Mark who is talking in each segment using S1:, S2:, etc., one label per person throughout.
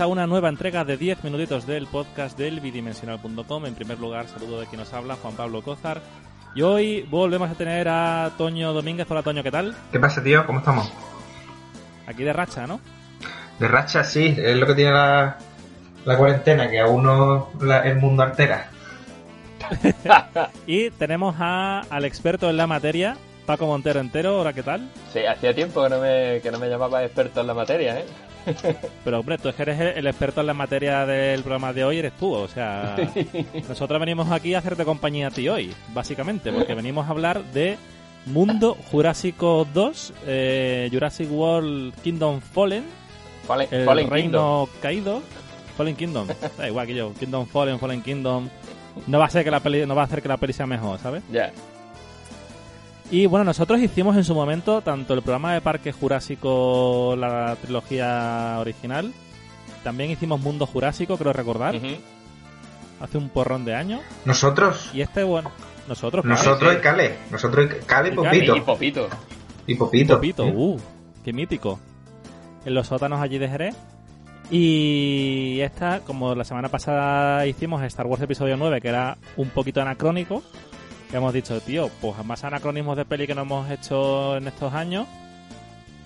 S1: a una nueva entrega de 10 minutitos del podcast del bidimensional.com. En primer lugar, saludo de quien nos habla, Juan Pablo Cózar. Y hoy volvemos a tener a Toño Domínguez. Hola, Toño, ¿qué tal?
S2: ¿Qué pasa, tío? ¿Cómo estamos?
S1: Aquí de racha, ¿no?
S2: De racha, sí. Es lo que tiene la, la cuarentena, que a uno la- el mundo altera.
S1: Y tenemos a, al experto en la materia, Paco Montero entero. Hola, ¿qué tal?
S3: Sí, hacía tiempo que no me, que no me llamaba experto en la materia, ¿eh?
S1: Pero hombre, tú es que eres el, el experto en la materia del programa de hoy, eres tú. O sea, nosotros venimos aquí a hacerte compañía a ti hoy, básicamente, porque venimos a hablar de Mundo Jurásico 2, eh, Jurassic World Kingdom Fallen,
S3: Fallen,
S1: el
S3: Fallen
S1: reino
S3: Kingdom.
S1: caído, Fallen Kingdom. Da igual que yo, Kingdom Fallen, Fallen Kingdom. No va a ser que la peli, no va a hacer que la peli sea mejor, ¿sabes?
S3: Ya.
S1: Y bueno, nosotros hicimos en su momento tanto el programa de Parque Jurásico, la trilogía original, también hicimos Mundo Jurásico, creo recordar,
S3: Ujú.
S1: hace un porrón de años.
S2: Nosotros,
S1: Y este, bueno, nosotros,
S2: nosotros y Cale. Nosotros y Cale y
S1: Y
S2: Popito.
S3: Y Popito.
S2: Y Popito.
S1: Popito, uh, qué mítico. En los sótanos allí de Jerez. Y esta, como la semana pasada hicimos Star Wars Episodio 9, que era un poquito anacrónico, hemos dicho, tío, pues más anacronismos de peli que no hemos hecho en estos años,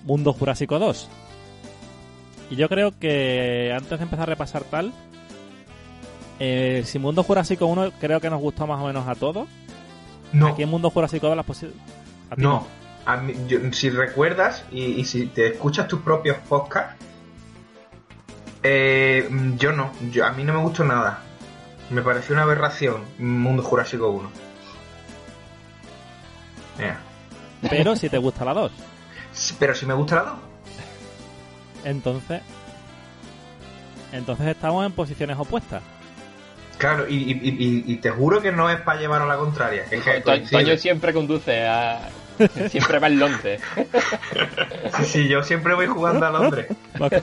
S1: Mundo Jurásico 2. Y yo creo que antes de empezar a repasar tal, eh, si Mundo Jurásico 1 creo que nos gustó más o menos a todos,
S2: No,
S1: aquí en Mundo Jurásico 2 las posi- a ti
S2: no. A mí- yo- si recuerdas y, y si te escuchas tus propios podcasts, eh, yo no. Yo, a mí no me gustó nada. Me pareció una aberración Mundo Jurásico 1. Mira.
S1: Pero si te gusta la 2.
S2: Sí, Pero si me gusta la 2.
S1: Entonces. Entonces estamos en posiciones opuestas.
S2: Claro, y, y- y- y te juro que no es para llevar a la contraria. es que
S3: To-
S2: coincide.
S3: Toño siempre conduce a... Siempre va el lonce.
S2: Sí, sí, yo siempre voy jugando a Londres.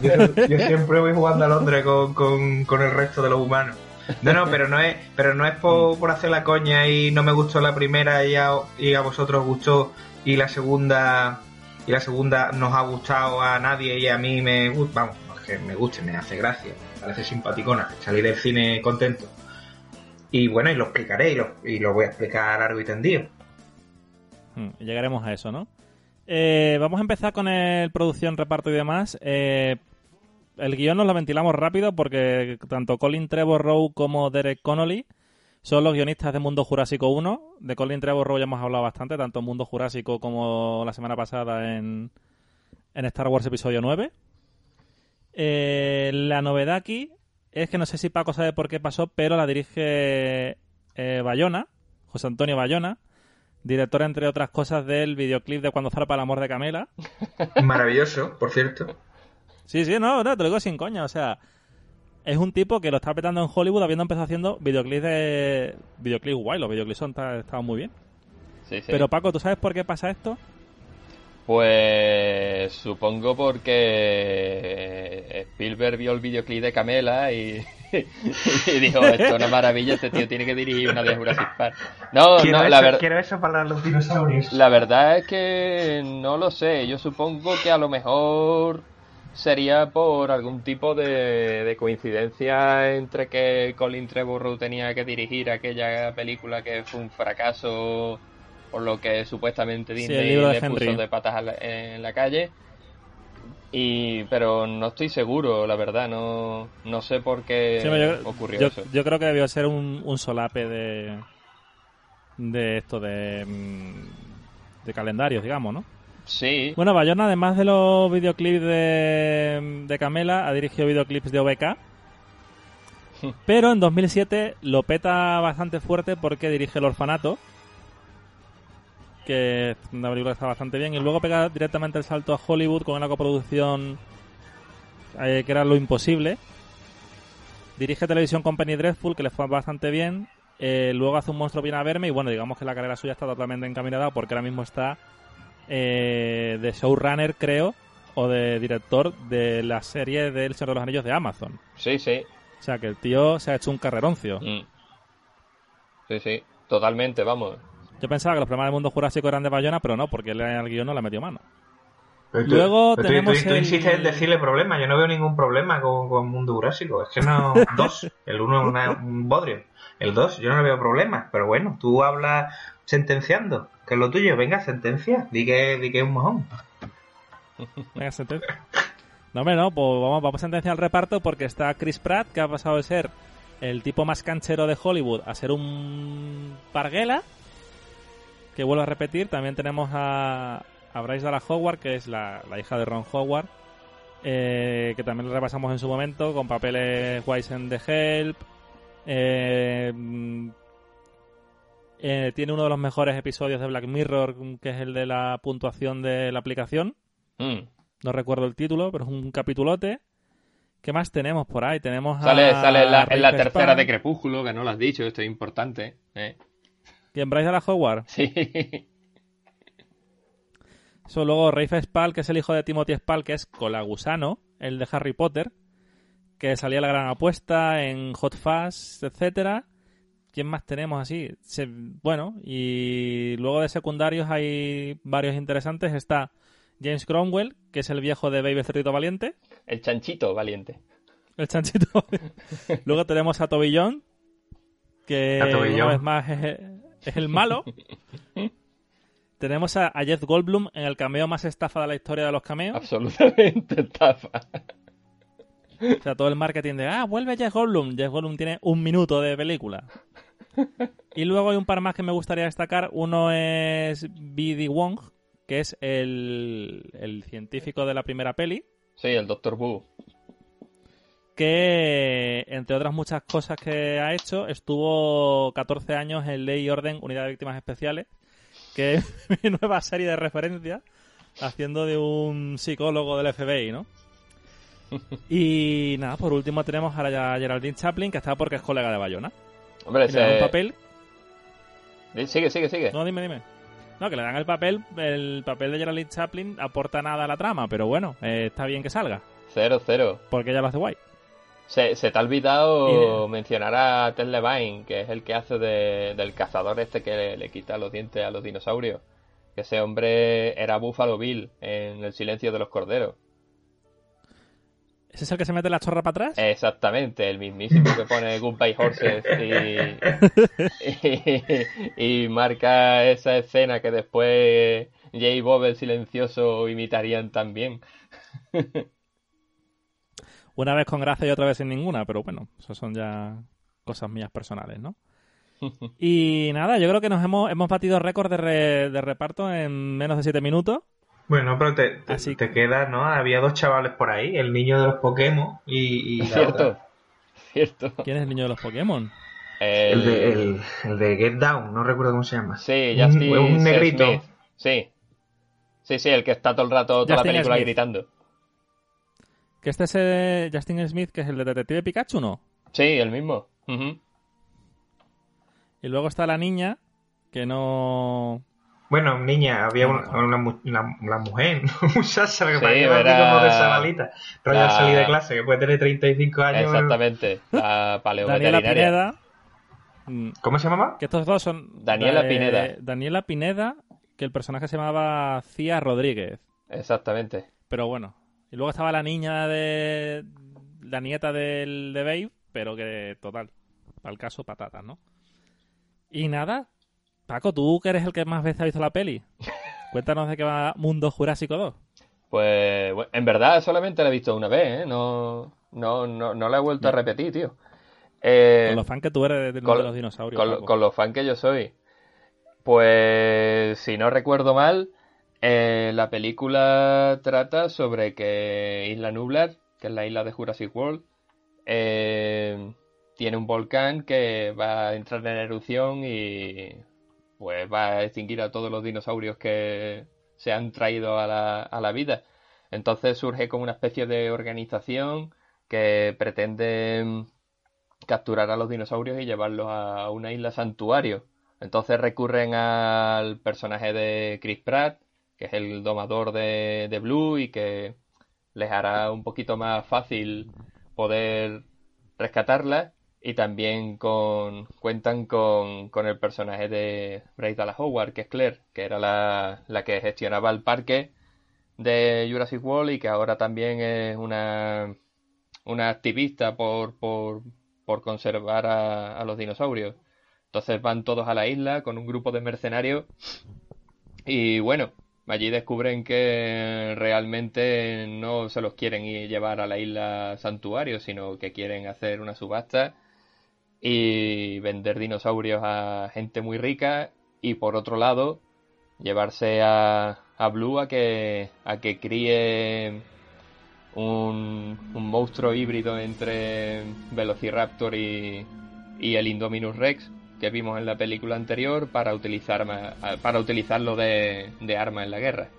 S2: Yo, yo siempre voy jugando a Londres con, con- con el resto de los humanos. No, no, pero no es, pero no es por, por hacer la coña y no me gustó la primera y a, y a vosotros os gustó y la segunda y la segunda nos ha gustado a nadie y a mí me gusta, vamos, que me guste, me hace gracia, me parece simpaticona, salí del cine contento. Y bueno, y lo explicaré y lo, y lo voy a explicar largo y tendido.
S1: Mm, Llegaremos a eso, ¿no? Eh, vamos a empezar con el producción, reparto y demás. Eh, el guion nos lo ventilamos rápido porque tanto Colin Trevor Rowe como Derek Connolly son los guionistas de Mundo Jurásico 1. De Colin Trevor Rowe ya hemos hablado bastante, tanto en Mundo Jurásico como la semana pasada en, en Star Wars Episodio 9. Eh, la novedad aquí es que no sé si Paco sabe por qué pasó, pero la dirige eh, Bayona, José Antonio Bayona, director, entre otras cosas, del videoclip de Cuando zarpa el amor de Camela.
S2: Maravilloso, por cierto.
S1: Sí, sí, no, no, te lo digo sin coña, o sea, es un tipo que lo está petando en Hollywood habiendo empezado haciendo videoclips de... videoclips guay, los videoclips son, ta- estaban muy bien.
S3: Sí, sí.
S1: Pero Paco, ¿tú sabes por qué pasa esto?
S3: Pues supongo porque Spielberg vio el videoclip de Camela y, y dijo, esto es una maravilla, este tío tiene que dirigir una de Jurassic Park. No,
S2: quiero,
S3: no,
S2: eso,
S3: la, ver-
S2: quiero eso para los dinosaurios.
S3: la verdad es que no lo sé, yo supongo que a lo mejor sería por algún tipo de, de coincidencia entre que Colin Trevorrow tenía que dirigir aquella película que fue un fracaso por lo que supuestamente
S1: Sí,
S3: Disney
S1: de
S3: le puso de patas la- en la calle. Y pero no estoy seguro la verdad no no sé por qué
S1: Sí, yo,
S3: ocurrió
S1: yo-
S3: eso.
S1: yo creo que debió ser un, un solape de... de esto, de... mm, de calendarios, digamos, ¿no?
S3: Sí
S1: Bueno, Bayona, además de los videoclips de, de Camela, ha dirigido videoclips de OBK. Pero en 2007 lo peta bastante fuerte porque dirige El Orfanato. Que es una película que está bastante bien. Y luego pega directamente el salto a Hollywood con una coproducción eh, que era Lo Imposible. Dirige televisión con Penny Dreadful, que le fue bastante bien. Eh, luego hace un monstruo viene a verme. Y bueno, digamos que la carrera suya está totalmente encaminada porque ahora mismo está eh, de showrunner, creo, o de director de la serie del Señor de los Anillos de Amazon.
S3: sí sí
S1: O sea, que el tío se ha hecho un carreroncio.
S3: Mm. sí sí totalmente vamos
S1: Yo pensaba que los problemas del mundo jurásico eran de Bayona, pero no, porque él al guion no le metió mano. Luego tenemos
S2: tú, insistes en decirle problema. Yo no veo ningún problema con, con Mundo Jurásico. Es que no. dos. El uno es un bodrio. El dos, yo no veo problema. Pero bueno, tú hablas sentenciando. Que es lo tuyo. Venga, sentencia. Di que, di que es un mojón.
S1: Venga, sentencia. No, hombre, no. Pues vamos, vamos a sentenciar el reparto porque está Chris Pratt, que ha pasado de ser el tipo más canchero de Hollywood a ser un parguela. Que vuelvo a repetir. También tenemos a, a Bryce Dallas Howard, que es la, hija de Ron Howard, eh, que también lo repasamos en su momento, con papeles Wise en The Help. Eh, mm, eh, tiene uno de los mejores episodios de Black Mirror, que es el de la puntuación de la aplicación. Mm. No recuerdo el título, pero es un capitulote. ¿Qué más tenemos por ahí? Tenemos
S3: sale, sale en la, en la tercera de Crepúsculo, que no lo has dicho, esto es importante. ¿eh?
S1: ¿Quién, Bryce Dallas Howard?
S3: Sí.
S1: Eso luego Rafe Spall, que es el hijo de Timothy Spall, que es Colagusano, el de Harry Potter, que salía la gran apuesta en Hot Fuzz, etcétera. ¿Quién más tenemos así? bueno, y luego de secundarios hay varios interesantes. Está James Cromwell, que es el viejo de Baby Cerdito Valiente.
S3: El chanchito valiente.
S1: El chanchito. luego tenemos a Tobillón, que una vez más es el malo. Tenemos a, Jeff Goldblum en el cameo más estafa de la historia de los cameos.
S3: Absolutamente estafa.
S1: O sea, todo el marketing de, ah, vuelve Jeff Goldblum. Jeff Goldblum tiene un minuto de película. Y luego hay un par más que me gustaría destacar. Uno es B.D. Wong, que es el, el científico de la primera peli.
S3: Sí, el Doctor Wu.
S1: Que, entre otras muchas cosas que ha hecho, estuvo 14 años en Ley y Orden, Unidad de Víctimas Especiales que es mi nueva serie de referencia, haciendo de un psicólogo del FBI, ¿no? Y nada, por último tenemos a Geraldine Chaplin, que está porque es colega de Bayona.
S3: Hombre,
S1: le dan un papel.
S3: Sigue, sigue, sigue.
S1: No, dime, dime. No, que le dan el papel, el papel de Geraldine Chaplin aporta nada a la trama, pero bueno, eh, está bien que salga.
S3: Cero, cero.
S1: Porque ella lo hace guay.
S3: Se, te ha olvidado mencionar a Ted Levine, que es el que hace del cazador este que le, quita los dientes a los dinosaurios. Que ese hombre era Buffalo Bill en El silencio de los corderos.
S1: ¿Ese es el que se mete la chorra para atrás?
S3: Exactamente, el mismísimo que pone Goodbye Horses y, y, marca esa escena que después Jay Bob el silencioso imitarían también.
S1: Una vez con gracia y otra vez sin ninguna, pero bueno, eso son ya cosas mías personales, ¿no? y nada, yo creo que nos hemos, hemos batido récord de, de reparto en menos de 7 minutos.
S2: Bueno, pero te, te, queda, ¿no? Había dos chavales por ahí, el niño de los Pokémon y...
S3: cierto, cierto.
S1: ¿Quién es el niño de los Pokémon?
S2: El, de, el, de Get Down, no recuerdo cómo se llama.
S3: Sí, Justin un, un negrito. Sí. Sí, sí, el que está todo el rato, toda la película gritando.
S1: ¿Que este es eh, Justin Smith, que es el de Detective Pikachu, no?
S3: Sí, el mismo.
S1: Y luego está la niña, que no...
S2: Bueno, niña, había una, una, mujer, un muchacha que sí, era... como de Sabalita, rollo salir de clase, que puede tener 35 años.
S3: Exactamente, la Daniela Pineda.
S2: Mm. ¿Cómo se llama?
S1: Que estos dos son...
S3: Daniela Pineda.
S1: Daniela Pineda, que el personaje se llamaba Cía Rodríguez.
S3: Exactamente.
S1: Pero bueno, y luego estaba la niña de. La nieta del de Babe, pero que total. Para el caso, patatas, ¿no? Y nada. Paco, tú que eres el que más veces ha visto la peli. Cuéntanos de qué va Mundo Jurásico 2.
S3: Pues en verdad solamente la he visto una vez, ¿eh? No, no, no, no la he vuelto a repetir, tío.
S1: Eh, con los fans que tú eres de, los dinosaurios.
S3: Con, con, los fans que yo soy. Pues si no recuerdo mal, eh, la película trata sobre que Isla Nublar, que es la isla de Jurassic World, eh, tiene un volcán que va a entrar en erupción y pues va a extinguir a todos los dinosaurios que se han traído a la, a la vida. Entonces surge como una especie de organización que pretende capturar a los dinosaurios y llevarlos a una isla santuario. Entonces recurren al personaje de Chris Pratt, que es el domador de, Blue y que les hará un poquito más fácil poder rescatarla y también con cuentan con, el personaje de Bryce Dallas Howard, que es Claire, que era la, que gestionaba el parque de Jurassic World y que ahora también es una, una activista por, por, por conservar a, a los dinosaurios. Entonces van todos a la isla con un grupo de mercenarios y bueno, allí descubren que realmente no se los quieren ir llevar a la isla santuario, sino que quieren hacer una subasta y vender dinosaurios a gente muy rica y por otro lado llevarse a, a Blue a que, a que críe un, un monstruo híbrido entre Velociraptor y, y el Indominus Rex que vimos en la película anterior para, utilizar, para utilizarlo de, arma en la guerra.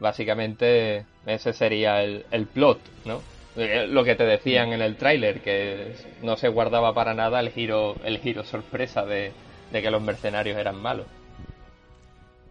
S3: Básicamente ese sería el, plot, ¿no? Eh, lo que te decían en el tráiler, que no se guardaba para nada el giro, el giro sorpresa de, que los mercenarios eran malos.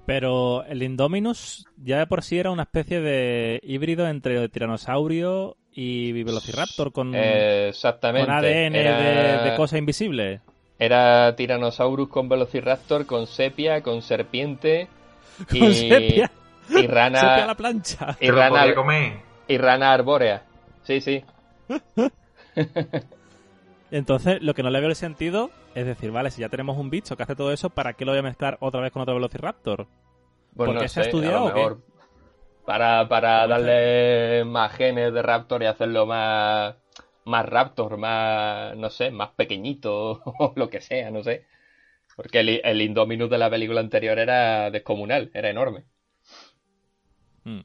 S1: Pero el Indominus ya de por sí era una especie de híbrido entre tiranosaurio y Velociraptor con,
S3: Exactamente.
S1: ADN de, de cosa invisible.
S3: Era Tyrannosaurus con Velociraptor, con sepia, con serpiente
S1: y, ¿Con sepia?
S3: y rana.
S1: Sepia a la plancha.
S3: Y rana, comer. y rana arbórea. Sí, sí.
S1: Entonces, lo que no le veo el sentido es decir, vale, si ya tenemos un bicho que hace todo eso, ¿para qué lo voy a mezclar otra vez con otro Velociraptor?
S3: Pues ¿Por qué se ha estudiado o qué? Para, para darle más genes de Raptor y hacerlo más más Raptor, más, no sé, más pequeñito o lo que sea, no sé. Porque el, el Indominus de la película anterior era descomunal, era enorme.
S1: Hmm.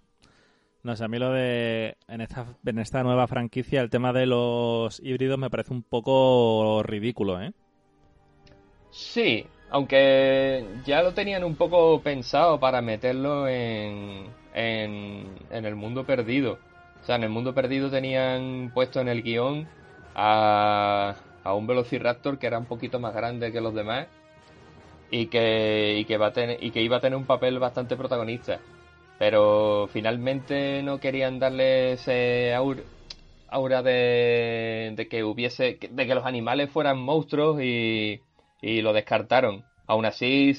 S1: No sé, a mí lo de. En esta, en esta nueva franquicia, el tema de los híbridos me parece un poco ridículo, ¿eh?
S3: Sí, aunque ya lo tenían un poco pensado para meterlo en, en, en el mundo perdido. O sea, en el mundo perdido tenían puesto en el guion a, un Velociraptor que era un poquito más grande que los demás y que, y que, va a tener, y que iba a tener un papel bastante protagonista. Pero finalmente no querían darle ese aura, de, de, que hubiese de que los animales fueran monstruos y, y lo descartaron. Aún así,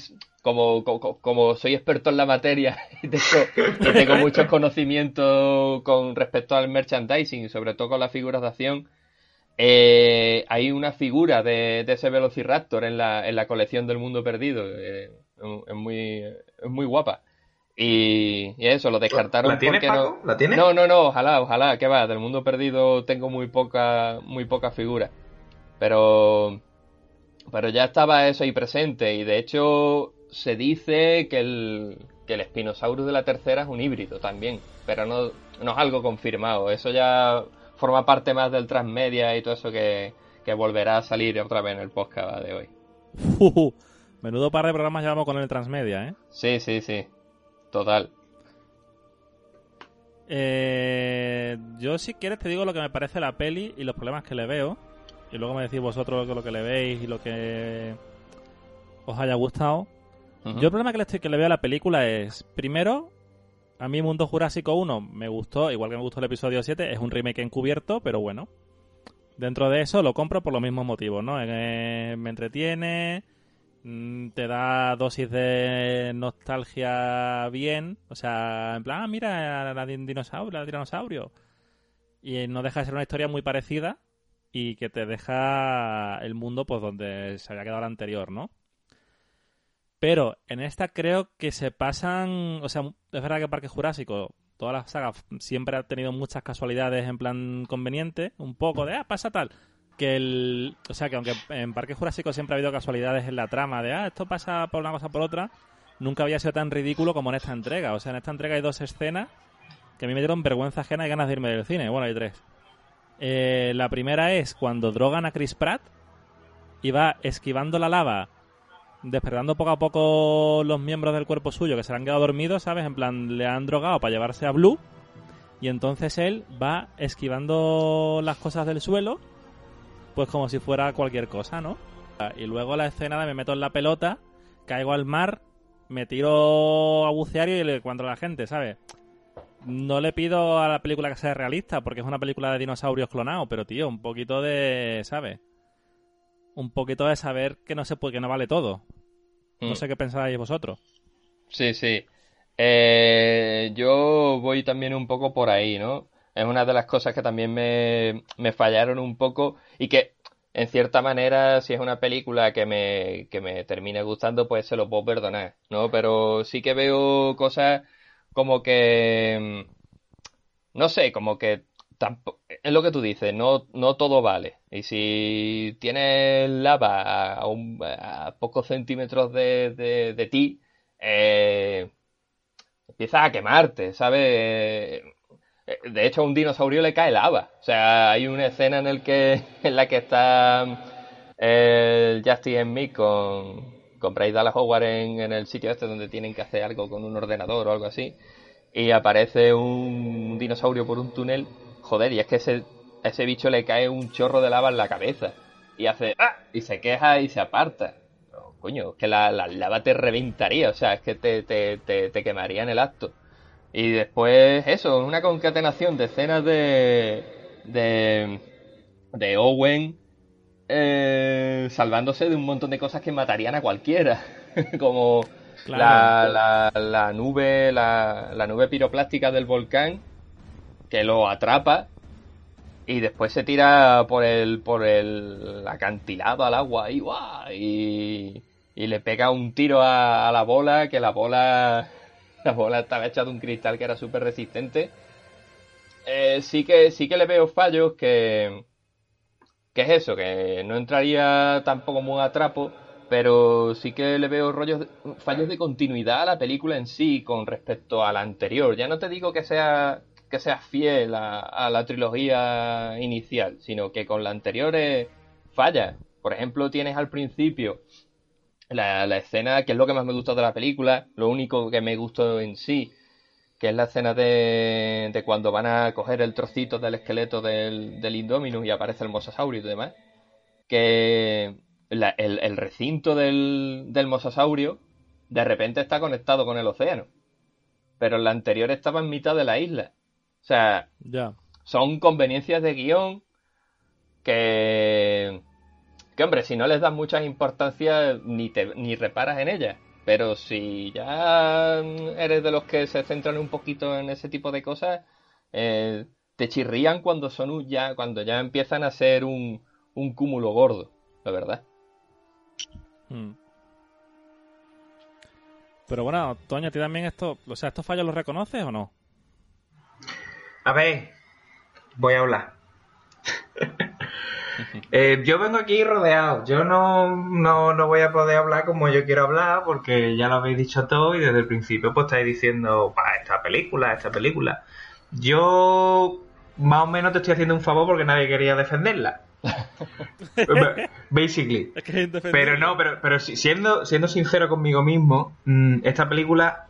S3: como, como, soy experto en la materia y tengo, muchos conocimientos con respecto al merchandising, sobre todo con las figuras de acción, eh, hay una figura de, ese Velociraptor en la, en la colección del mundo perdido. Eh, es, muy, es muy guapa. Y, eso, lo descartaron
S2: ¿La porque
S3: no.
S2: ¿La tiene?
S3: No, no, no, ojalá, ojalá, que va. Del mundo perdido tengo muy poca, muy poca figura. Pero. Pero ya estaba eso ahí presente. Y de hecho, se dice que el, que el Spinosaurus de la tercera es un híbrido también, pero no, no es algo confirmado. Eso ya forma parte más del transmedia y todo eso que, volverá a salir otra vez en el podcast de hoy.
S1: menudo par de programas llevamos con el transmedia, ¿eh?
S3: Sí, sí, sí. Total.
S1: Eh, yo si quieres te digo lo que me parece la peli y los problemas que le veo. Y luego me decís vosotros lo que le veis y lo que os haya gustado. Yo el problema que le, estoy, que le veo a la película es, primero, a mí Mundo Jurásico 1 me gustó, igual que me gustó el episodio 7, es un remake encubierto, pero bueno. Dentro de eso lo compro por los mismos motivos, ¿no? Eh, me entretiene, mm, te da dosis de nostalgia bien, o sea, en plan, ah, mira la dinosaurio, la dinosaurio. Y no deja de ser una historia muy parecida y que te deja el mundo pues donde se había quedado el anterior, ¿no? Pero en esta creo que se pasan. O sea, es verdad que Parque Jurásico, toda la saga siempre ha tenido muchas casualidades en plan conveniente. Un poco de, ah, pasa tal. Que el. O sea, que aunque en Parque Jurásico siempre ha habido casualidades en la trama de, ah, esto pasa por una cosa por otra, nunca había sido tan ridículo como en esta entrega. O sea, en esta entrega hay dos escenas que a mí me dieron vergüenza ajena y ganas de irme del cine. Bueno, hay tres. Eh, la primera es cuando drogan a Chris Pratt y va esquivando la lava despertando poco a poco los miembros del cuerpo suyo que se han quedado dormidos, ¿sabes? En plan, le han drogado para llevarse a Blue. Y entonces él va esquivando las cosas del suelo, pues como si fuera cualquier cosa, ¿no? Y luego la escena de me meto en la pelota, caigo al mar, me tiro a bucear y le encuentro a la gente, ¿sabes? No le pido a la película que sea realista, porque es una película de dinosaurios clonados, pero tío, un poquito de, ¿sabes? Un poquito de saber que no se puede, que no vale todo. No mm. sé qué pensáis vosotros.
S3: Sí, sí. Eh, yo voy también un poco por ahí, ¿no? Es una de las cosas que también me, me fallaron un poco y que en cierta manera, si es una película que me, que me termine gustando, pues se lo puedo perdonar, ¿no? Pero sí que veo cosas como que, mm, no sé, como que es lo que tú dices, no, no todo vale. Y si tienes lava a, a pocos centímetros de, de, ti, eh, empiezas a quemarte, ¿sabes? Eh, de hecho, a un dinosaurio le cae lava. O sea, hay una escena en, el que, en la que está el Justice Smith con, con Bryce Dallas Howard en, el sitio este donde tienen que hacer algo con un ordenador o algo así. Y aparece un dinosaurio por un túnel. Joder, y es que ese, ese bicho le cae un chorro de lava en la cabeza. Y hace ¡ah! Y se queja y se aparta. coño, es que la, la, lava te reventaría. O sea, es que te, te, te, te quemaría en el acto. Y después, eso, una concatenación de escenas de. de. de Owen. Eh, salvándose de un montón de cosas que matarían a cualquiera. Como claro. la, la, la, nube. La, la nube piroplástica del volcán. Que lo atrapa. Y después se tira por el. por el acantilado al agua y, y, y le pega un tiro a, a la bola. Que la bola la bola estaba hecha de un cristal que era súper resistente. Eh, sí, que, sí que le veo fallos que... que es eso? Que no entraría tampoco muy a trapo, pero sí que le veo rollos, fallos de continuidad a la película en sí con respecto a la anterior. Ya no te digo que sea que sea fiel a, la trilogía inicial, sino que con la anterior eh, falla. Por ejemplo, tienes al principio la, escena, que es lo que más me gustó de la película, lo único que me gustó en sí, que es la escena de, cuando van a coger el trocito del esqueleto del, Indominus y aparece el mosasaurio y demás, que el, recinto del, del mosasaurio de repente está conectado con el océano, pero la anterior estaba en mitad de la isla. O sea, son conveniencias de guion que que hombre, si no les das mucha importancia ni, te, ni reparas en ellas. Pero si ya eres de los que se centran un poquito en ese tipo de cosas, eh, te chirrían cuando son ya, cuando ya empiezan a ser un, un cúmulo gordo, la verdad.
S1: Hmm. Pero bueno, Toño, ¿a ti también esto, o sea, estos fallos los reconoces o no?
S2: A ver, voy a hablar. Eh, yo vengo aquí rodeado. Yo no, no, no, voy a poder hablar como yo quiero hablar porque ya lo habéis dicho todo y desde el principio pues estáis diciendo, esta película, esta película. Yo más o menos te estoy haciendo un favor porque nadie quería defenderla. Basically. Pero no, pero, pero siendo, siendo sincero conmigo mismo, mm, esta película,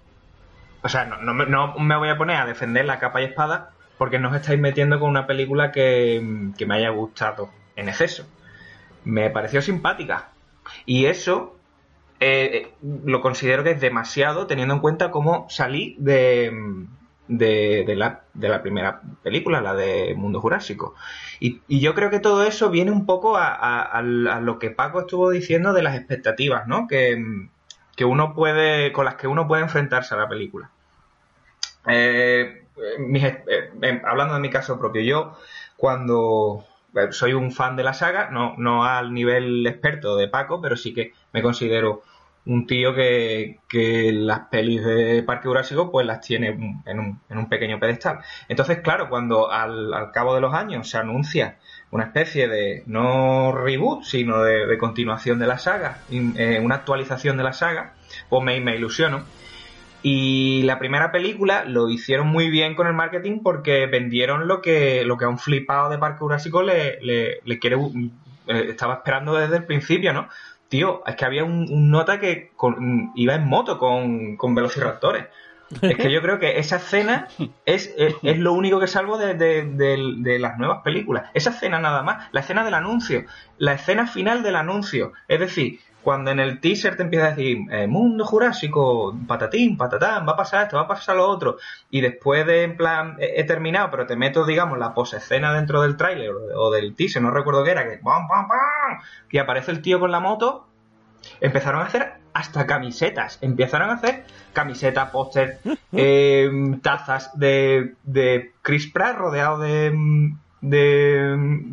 S2: o sea, no, no, no me voy a poner a defender la capa y espada porque no os estáis metiendo con una película que, que me haya gustado en exceso. Me pareció simpática. Y eso eh, lo considero que es demasiado teniendo en cuenta cómo salí de, de, la, de la, primera película, la de Mundo Jurásico. Y, yo creo que todo eso viene un poco a, lo que Paco estuvo diciendo de las expectativas, ¿no? Que, que uno puede, con las que uno puede enfrentarse a la película. Eh, mis, eh, hablando de mi caso propio, yo cuando soy un fan de la saga, no, no al nivel experto de Paco, pero sí que me considero un tío que, que las pelis de Parque Jurásico pues las tiene en un, en un pequeño pedestal. Entonces, claro, cuando al, al, cabo de los años se anuncia una especie de, no reboot, sino de, continuación de la saga, eh, una actualización de la saga, pues me, me ilusiono. Y la primera película lo hicieron muy bien con el marketing porque vendieron lo que, lo que a un flipado de Parque Jurásico le, le, le quiere, eh, estaba esperando desde el principio, ¿no? Tío, es que había un, un nota que con, iba en moto con, con velociraptores. Es que yo creo que esa escena es, es, es lo único que salvo de, de, de, de, las nuevas películas. Esa escena nada más, la escena del anuncio, la escena final del anuncio. Es decir, cuando en el teaser te empieza a decir eh, mundo jurásico, patatín, patatán, va a pasar esto, va a pasar lo otro, y después de en plan he, he terminado, pero te meto, digamos, la posescena dentro del tráiler o, del teaser, no recuerdo qué era, que ¡pam, pam, pam! y aparece el tío con la moto, empezaron a hacer hasta camisetas. Empezaron a hacer camisetas, póster, eh, tazas de, de Chris Pratt rodeado de, de,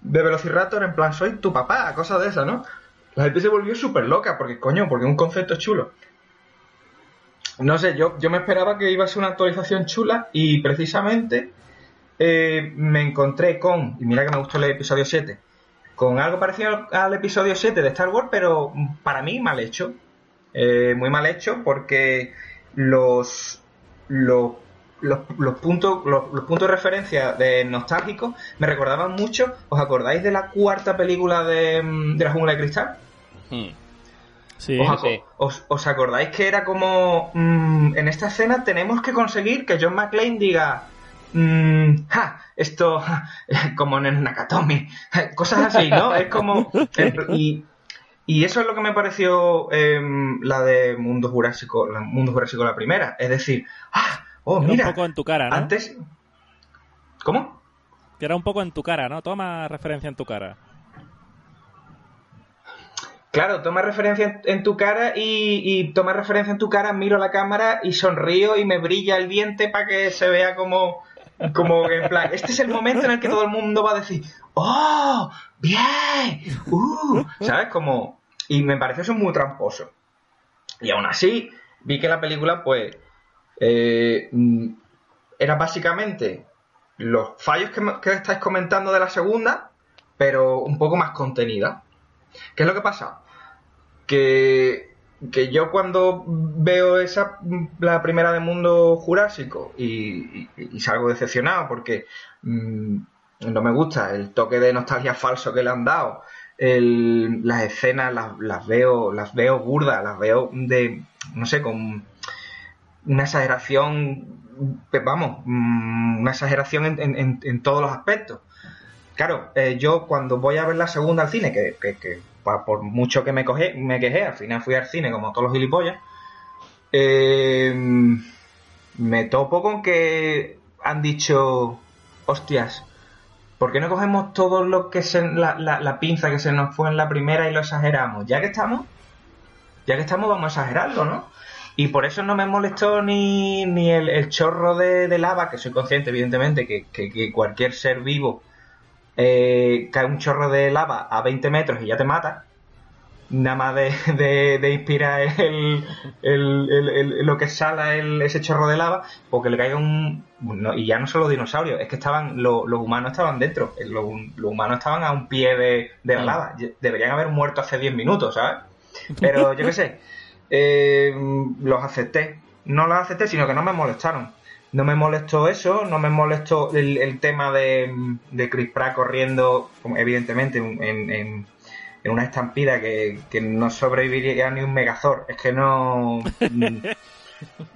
S2: de Velociraptor, en plan, soy tu papá, cosa de esa, ¿no? La gente se volvió súper loca, porque coño, porque un concepto chulo. No sé, yo, yo me esperaba que iba a ser una actualización chula y precisamente eh, me encontré con, y mira que me gustó el episodio 7, con algo parecido al episodio 7 de Star Wars, pero para mí mal hecho. Eh, muy mal hecho porque los, los, los, puntos, los, puntos de referencia de nostálgicos me recordaban mucho. ¿Os acordáis de la cuarta película de, de la jungla de cristal? Hmm. Sí, os, os, acordáis que era como mm, en esta escena tenemos que conseguir que John McClane diga Mm, ja, esto como en Nakatomi, cosas así, ¿no? Es como... Y, y eso es lo que me pareció em, la de Mundo Jurásico, la Mundo Jurásico la primera. Es decir, ah, oh, mira.
S1: un poco en tu cara, ¿no?
S2: Antes... ¿Cómo?
S1: Que era un poco en tu cara, ¿no? Toma referencia en tu cara.
S2: Claro, toma referencia en tu cara y, y, toma referencia en tu cara, miro la cámara y sonrío y me brilla el diente para que se vea como como en plan, este es el momento en el que todo el mundo va a decir, ¡Oh! ¡Bien! ¡Uh! ¿Sabes? Como. Y me pareció eso muy tramposo. Y aún así, vi que la película, pues. Eh, era básicamente los fallos que, que estáis comentando de la segunda, pero un poco más contenida. ¿Qué es lo que pasa? Que que yo cuando veo esa la primera de Mundo Jurásico y, salgo decepcionado porque mm, no me gusta el toque de nostalgia falso que le han dado las escenas las, veo las veo burdas las veo de no sé con una exageración vamos mm, una exageración en, todos los aspectos claro eh, yo cuando voy a ver la segunda al cine que por mucho que me, coge, me quejé, al final fui al cine como todos los gilipollas, eh, me topo con que han dicho, hostias, ¿por qué no cogemos todo lo que se, la, la, pinza que se nos fue en la primera y lo exageramos? Ya que estamos, ya que estamos vamos a exagerarlo, ¿no? Y por eso no me molestó ni, ni el, chorro de, lava, que soy consciente, evidentemente, que, que cualquier ser vivo eh, cae un chorro de lava a 20 metros y ya te mata. Nada más de, de, inspirar el, lo que sale ese chorro de lava, porque le caiga un. y ya no solo dinosaurios, es que estaban los humanos estaban dentro, eh, los, humanos estaban a un pie de, la lava. Deberían haber muerto hace 10 minutos, ¿sabes? Pero yo qué sé, eh, los acepté. No los acepté, sino que no me molestaron no me molestó eso, no me molestó el, tema de, Chris Pratt corriendo, evidentemente, en, una estampida que, no sobreviviría ni un Megazord. Es que no.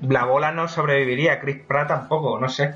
S2: la bola no sobreviviría, Chris Pratt tampoco, no sé.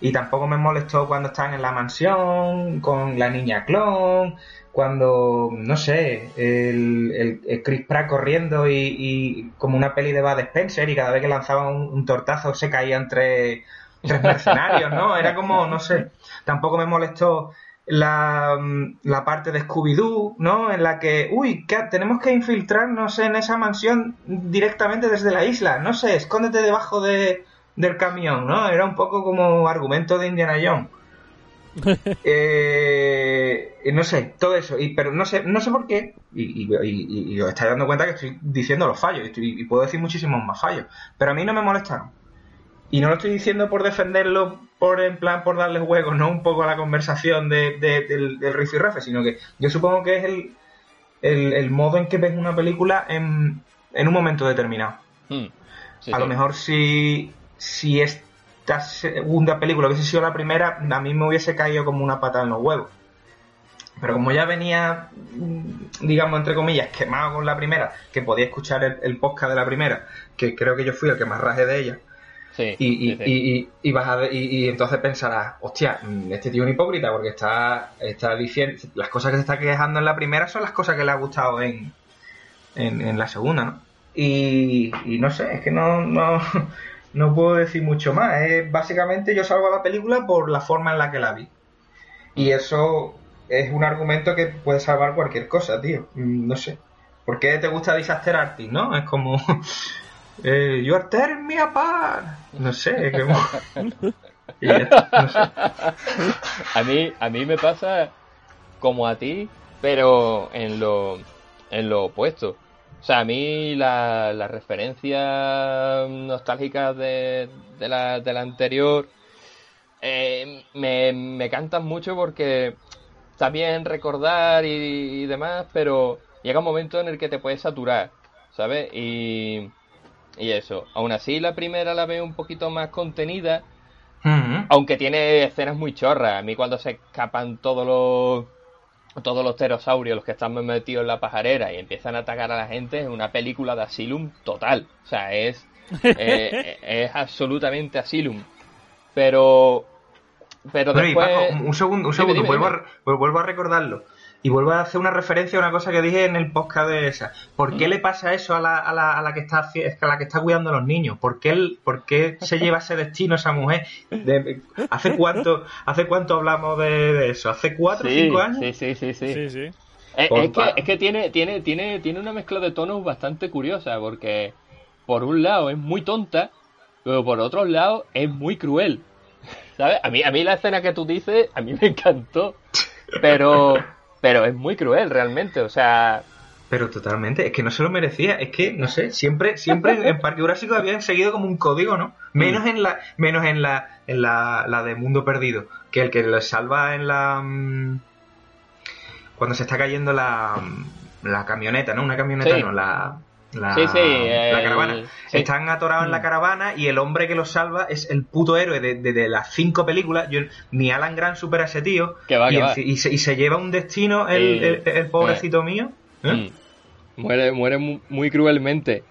S2: Y tampoco me molestó cuando están en la mansión, con la niña clon, cuando, no sé, el, el, Chris Pratt corriendo y, como una peli de Bad Spencer y cada vez que lanzaba un, tortazo se caía entre tres mercenarios, ¿no? Era como, no sé, tampoco me molestó la, la parte de Scooby-Doo, ¿no? En la que, uy, ¿qué? tenemos que infiltrarnos en esa mansión directamente desde la isla, no sé, escóndete debajo de, del camión, ¿no? Era un poco como argumento de Indiana Jones. eh, no sé, todo eso, y, pero no sé, no sé por qué, y, y, os estáis dando cuenta que estoy diciendo los fallos, y, puedo decir muchísimos más fallos, pero a mí no me molestaron. Y no lo estoy diciendo por defenderlo, por en plan, por darle juego, no un poco a la conversación de, del, del riff y rafe, sino que yo supongo que es el, el, modo en que ves una película en, en un momento determinado. Hmm. a lo mejor si, si es esta segunda película hubiese sido la primera, a mí me hubiese caído como una patada en los huevos. Pero como ya venía, digamos, entre comillas, quemado con la primera, que podía escuchar el, podcast de la primera, que creo que yo fui el que más raje de ella, Sí, y, y, y, vas a y, entonces pensarás, hostia, este tío es un hipócrita porque está, está diciendo, las cosas que se está quejando en la primera son las cosas que le ha gustado en, en, la segunda, ¿no? Y, no sé, es que no, no, no puedo decir mucho más. básicamente yo salgo a la película por la forma en la que la vi. Y eso es un argumento que puede salvar cualquier cosa, tío. Mm, no sé. ¿Por qué te gusta Disaster Artist, no? Es como... Eh, you are tearing me apart. No sé, como...
S3: A mí, a mí me pasa como a ti, pero en lo, en lo opuesto. O sea, a mí las la referencias nostálgicas de, de, la, de la anterior eh, me, me cantan mucho porque está bien recordar y, demás, pero llega un momento en el que te puedes saturar, ¿sabes? Y, y eso. Aún así, la primera la veo un poquito más contenida, aunque tiene escenas muy chorras. A mí cuando se escapan todos los todos los pterosaurios, los que están metidos en la pajarera y empiezan a atacar a la gente, es una película de Asylum total. O sea, es, eh, es absolutamente Asylum. Pero, pero después...
S2: un segundo, un segundo, vuelvo, A, vuelvo a recordarlo. Y vuelvo a hacer una referencia a una cosa que dije en el podcast de esa. ¿Por qué le pasa eso a la, a la, a la que está a la que está cuidando a los niños? ¿Por qué, por qué se lleva ese destino esa mujer? ¿hace, cuánto, ¿Hace cuánto hablamos de, eso? ¿Hace cuatro o cinco años?
S3: Sí, sí, sí, sí. sí, sí. Es, que, es que tiene, tiene, tiene, tiene una mezcla de tonos bastante curiosa, porque por un lado es muy tonta, pero por otro lado es muy cruel. ¿Sabes? A mí, a mí la escena que tú dices, a mí me encantó. Pero pero es muy cruel realmente, o sea...
S2: Pero totalmente, es que no se lo merecía, es que, no sé, siempre, siempre en Parque Jurásico habían seguido como un código, ¿no? Menos mm. en la, menos en la, en la, la de Mundo Perdido, que el que lo salva en la... Mm, cuando se está cayendo la, mm, la camioneta, ¿no? Una camioneta, no, la la, caravana. Están atorados en la mm. caravana y el hombre que los salva es el puto héroe de, las cinco películas. Yo, ni Alan Grant supera a ese tío. y, se, lleva un destino el, pobrecito mío. ¿eh?
S3: Mm. Muere, muere muy, cruelmente.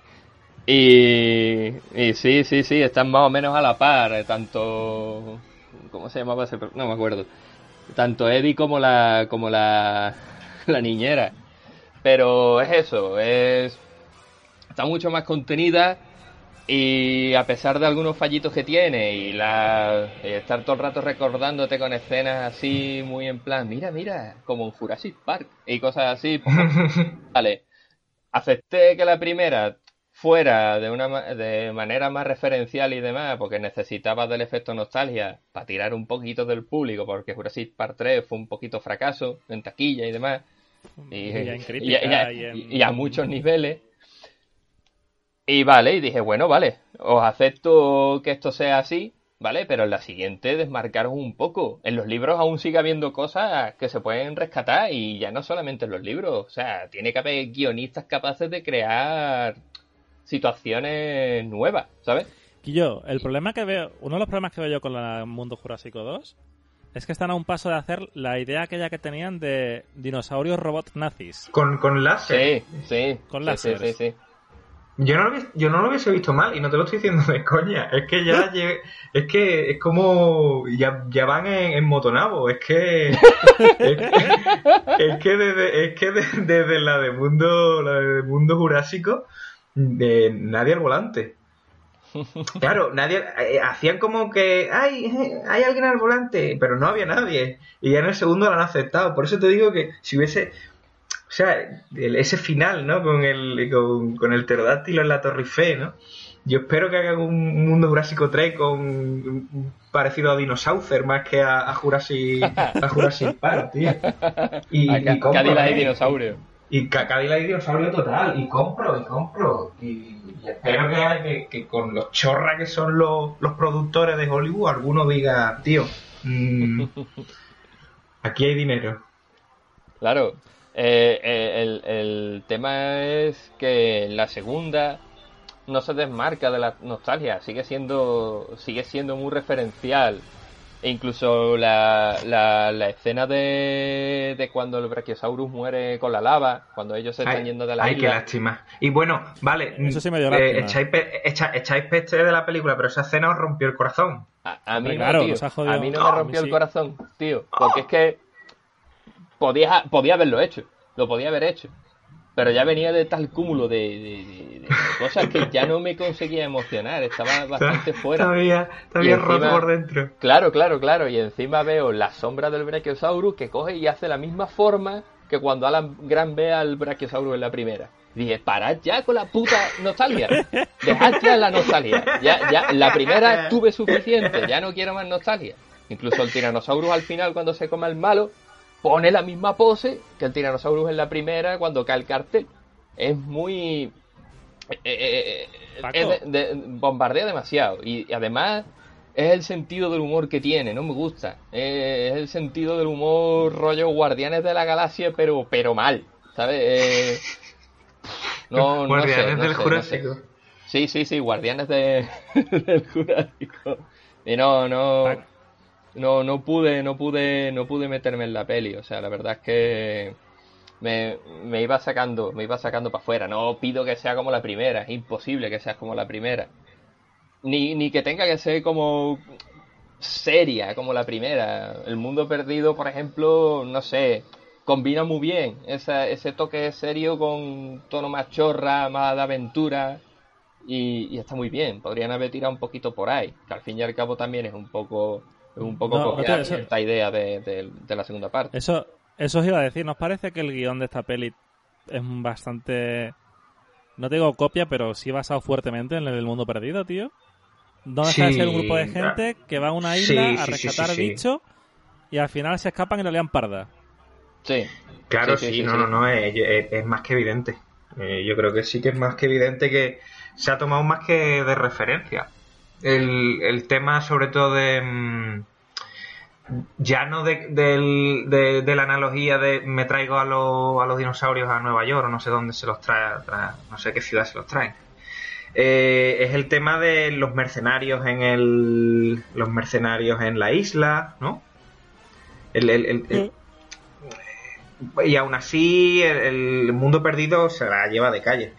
S3: Y, y, sí, sí, sí, están más o menos a la par. Eh, tanto. ¿Cómo se llamaba ese? No me acuerdo. Tanto Eddie como la, como la, la niñera. Pero es eso, es está mucho más contenida y a pesar de algunos fallitos que tiene y la estar todo el rato recordándote con escenas así muy en plan, mira, mira, como en Jurassic Park y cosas así, pues, vale, acepté que la primera fuera de una de manera más referencial y demás, porque necesitaba del efecto nostalgia para tirar un poquito del público, porque Jurassic Park 3 fue un poquito fracaso en taquilla y demás. y a muchos niveles. Y vale, y dije, bueno, vale, os acepto que esto sea así, ¿vale? Pero en la siguiente desmarcaros un poco. En los libros aún sigue habiendo cosas que se pueden rescatar y ya no solamente en los libros. O sea, tiene que haber guionistas capaces de crear situaciones nuevas, ¿sabes?
S1: Y yo, el problema que veo, uno de los problemas que veo yo con el Mundo Jurásico 2 es que están a un paso de hacer la idea aquella que tenían de dinosaurios robot nazis.
S2: Con, con láser.
S3: Sí, sí.
S1: Con láser.
S3: Sí, sí, sí.
S2: Yo no, lo, yo no lo hubiese visto mal y no te lo estoy diciendo de coña. Es que ya es que es como ya, ya van en, motonabo. Es que es que, desde, es que desde, la de mundo la de mundo jurásico de nadie al volante. Claro, nadie eh, hacían como que hay hay alguien al volante, pero no había nadie y ya en el segundo lo han aceptado. Por eso te digo que si hubiese sea, ese final, ¿no? Con el, con, el pterodáctilo en la Torre Eiffel, ¿no? Yo espero que hagan un mundo Jurásico 3 con parecido a Dinosaucer más que a, a Jurassic, a Jurassic Park, tío.
S3: Y, a, y Cadillac y dinosaurio.
S2: Y Cadillac y dinosaurio total. Y compro, y compro. Y, espero que, que, con los chorras que son los, los productores de Hollywood, alguno diga, tío, mm, aquí hay dinero.
S3: Claro, eh, eh, el, el, tema es que la segunda no se desmarca de la nostalgia, sigue siendo, sigue siendo muy referencial. E incluso la, la, escena de, de, cuando el Brachiosaurus muere con la lava, cuando ellos se están yendo de la
S2: ay, qué lástima. Y bueno, vale,
S1: Eso sí me dio eh, echáis,
S2: echáis peste de la película, pero esa escena os rompió el corazón.
S3: A, mí, no, tío. a mí no me rompió el corazón, tío. Porque es que podía, podía haberlo hecho, lo podía haber hecho. Pero ya venía de tal cúmulo de, cosas que ya no me conseguía emocionar, estaba bastante fuera.
S2: Todavía, todavía roto por dentro.
S3: Claro, claro, claro. Y encima veo la sombra del Brachiosaurus que coge y hace la misma forma que cuando Alan Grant ve al Brachiosaurus en la primera. dije, parad ya con la puta nostalgia. Dejad ya la nostalgia. Ya, ya, la primera tuve suficiente, ya no quiero más nostalgia. Incluso el Tyrannosaurus al final, cuando se come al malo, pone la misma pose que el Tyrannosaurus en la primera cuando cae el cartel. Es muy... Eh, eh, eh, de, bombardea demasiado. Y, además es el sentido del humor que tiene, no me gusta. es el sentido del humor rollo Guardianes de la Galaxia, pero, pero mal. ¿Sabes?
S2: no, Guardianes del Jurásico.
S3: Sí, sí, sí, Guardianes del Jurásico. Y no, no no, no pude, no pude, no pude meterme en la peli. O sea, la verdad es que me, me iba sacando, me iba sacando para afuera. No pido que sea como la primera, es imposible que sea como la primera. Ni, ni que tenga que ser como seria como la primera. El mundo perdido, por ejemplo, no sé, combina muy bien esa, ese toque serio con tono más chorra, más de aventura. Y, y, está muy bien. Podrían haber tirado un poquito por ahí, que al fin y al cabo también es un poco un poco esta idea de, la segunda parte.
S1: Eso, eso os iba a decir. ¿Nos parece que el guion de esta peli es bastante... No te digo copia, pero sí basado fuertemente en el mundo perdido, tío? No deja de ser un grupo de gente que va a una isla a rescatar bichos y al final se escapan y lo lean parda.
S3: Sí.
S2: Claro, sí, no, no, no, es, más que evidente. Eh, yo creo que sí que es más que evidente que se ha tomado más que de referencia el, el tema sobre todo de... Mm, ya no de, de, la analogía de me traigo a, los, a los dinosaurios a Nueva York o no sé dónde se los trae, no sé qué ciudad se los traen. Eh, es el tema de los mercenarios en el los mercenarios en la isla, ¿no? El, y aún así el, mundo perdido se la lleva de calle.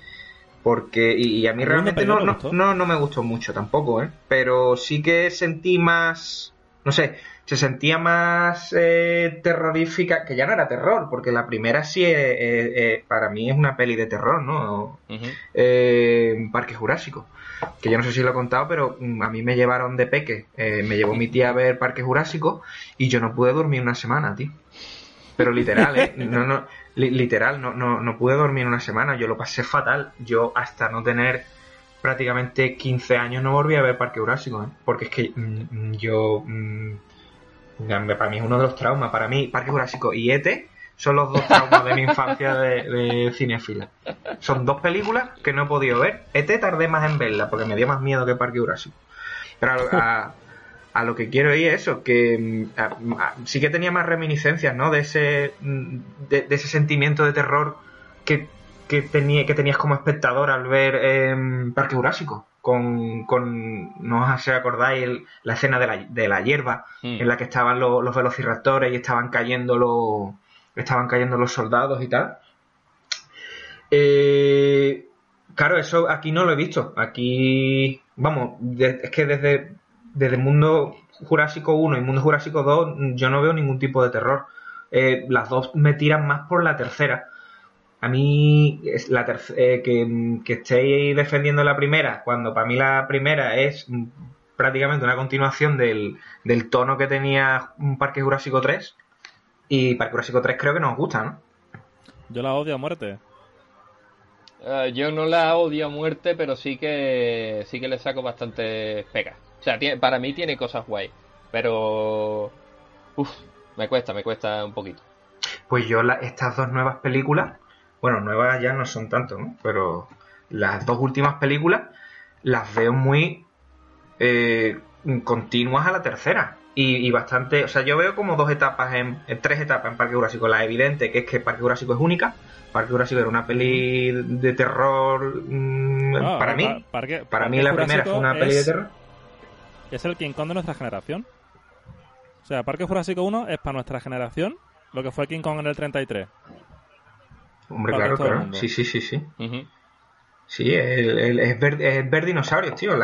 S2: Porque, y, a mí realmente no, no, no, me gustó mucho tampoco, ¿eh? Pero sí que sentí más, no sé, se sentía más eh, terrorífica, que ya no era terror, porque la primera sí, eh, para mí es una peli de terror, ¿no? Parque Jurásico. Que yo no sé si lo he contado, pero mm, a mí me llevaron de peque. me llevó mi tía a ver Parque Jurásico y yo no pude dormir una semana, tío. Pero literal, ¿eh? No, no, literal, no, no, no pude dormir una semana, yo lo pasé fatal. Yo hasta no tener prácticamente 15 años no volví a ver Parque Jurásico, ¿eh? porque es que mm, yo... Mm, para mí es uno de los traumas. Para mí, Parque Jurásico y ET son los dos traumas de mi infancia de, de cinefila. Son dos películas que no he podido ver. ET tardé más en verla porque me dio más miedo que Parque Jurásico. Pero a, a lo que quiero ir es eso, que mm, sí que tenía más reminiscencias, ¿no? De ese, mm, de, ese sentimiento de terror que, que, tenía, que tenías como espectador al ver em, Parque Jurásico. Con, con, no os acordáis la escena de la, de la hierba mm. en la que estaban los, los velociraptores y estaban cayendo los estaban cayendo los soldados y tal eh, claro eso aquí no lo he visto aquí vamos es que desde desde Mundo Jurásico 1 y Mundo Jurásico 2 yo no veo ningún tipo de terror. Eh, las dos me tiran más por la tercera. A mí, es la eh, que, que, estéis defendiendo la primera, cuando para mí la primera es prácticamente una continuación del, tono que tenía un Parque Jurásico 3. Y Parque Jurásico 3 creo que nos gusta, ¿no?
S1: Yo la odio a muerte.
S3: Eh, yo no la odio a muerte, pero sí que sí que le saco bastante pegas. O sea, para mí tiene cosas guay, pero... Uf, me cuesta, me cuesta un poquito.
S2: Pues yo estas dos nuevas películas, bueno, nuevas ya no son tanto, ¿no? Pero las dos últimas películas las veo muy eh, continuas a la tercera. Y, bastante, o sea, yo veo como dos etapas, en, tres etapas en Parque Jurásico. La evidente, que es que Parque Jurásico es única. Parque Jurásico era una peli de terror mm, ah, para mí. para mí la primera fue una peli de terror
S1: es el King Kong de nuestra generación. O sea, Parque Jurásico 1 es para nuestra generación lo que fue King Kong en el 33.
S2: Hombre, claro, claro. Sí, sí, sí, sí. Sí, es, ver, dinosaurios, tío.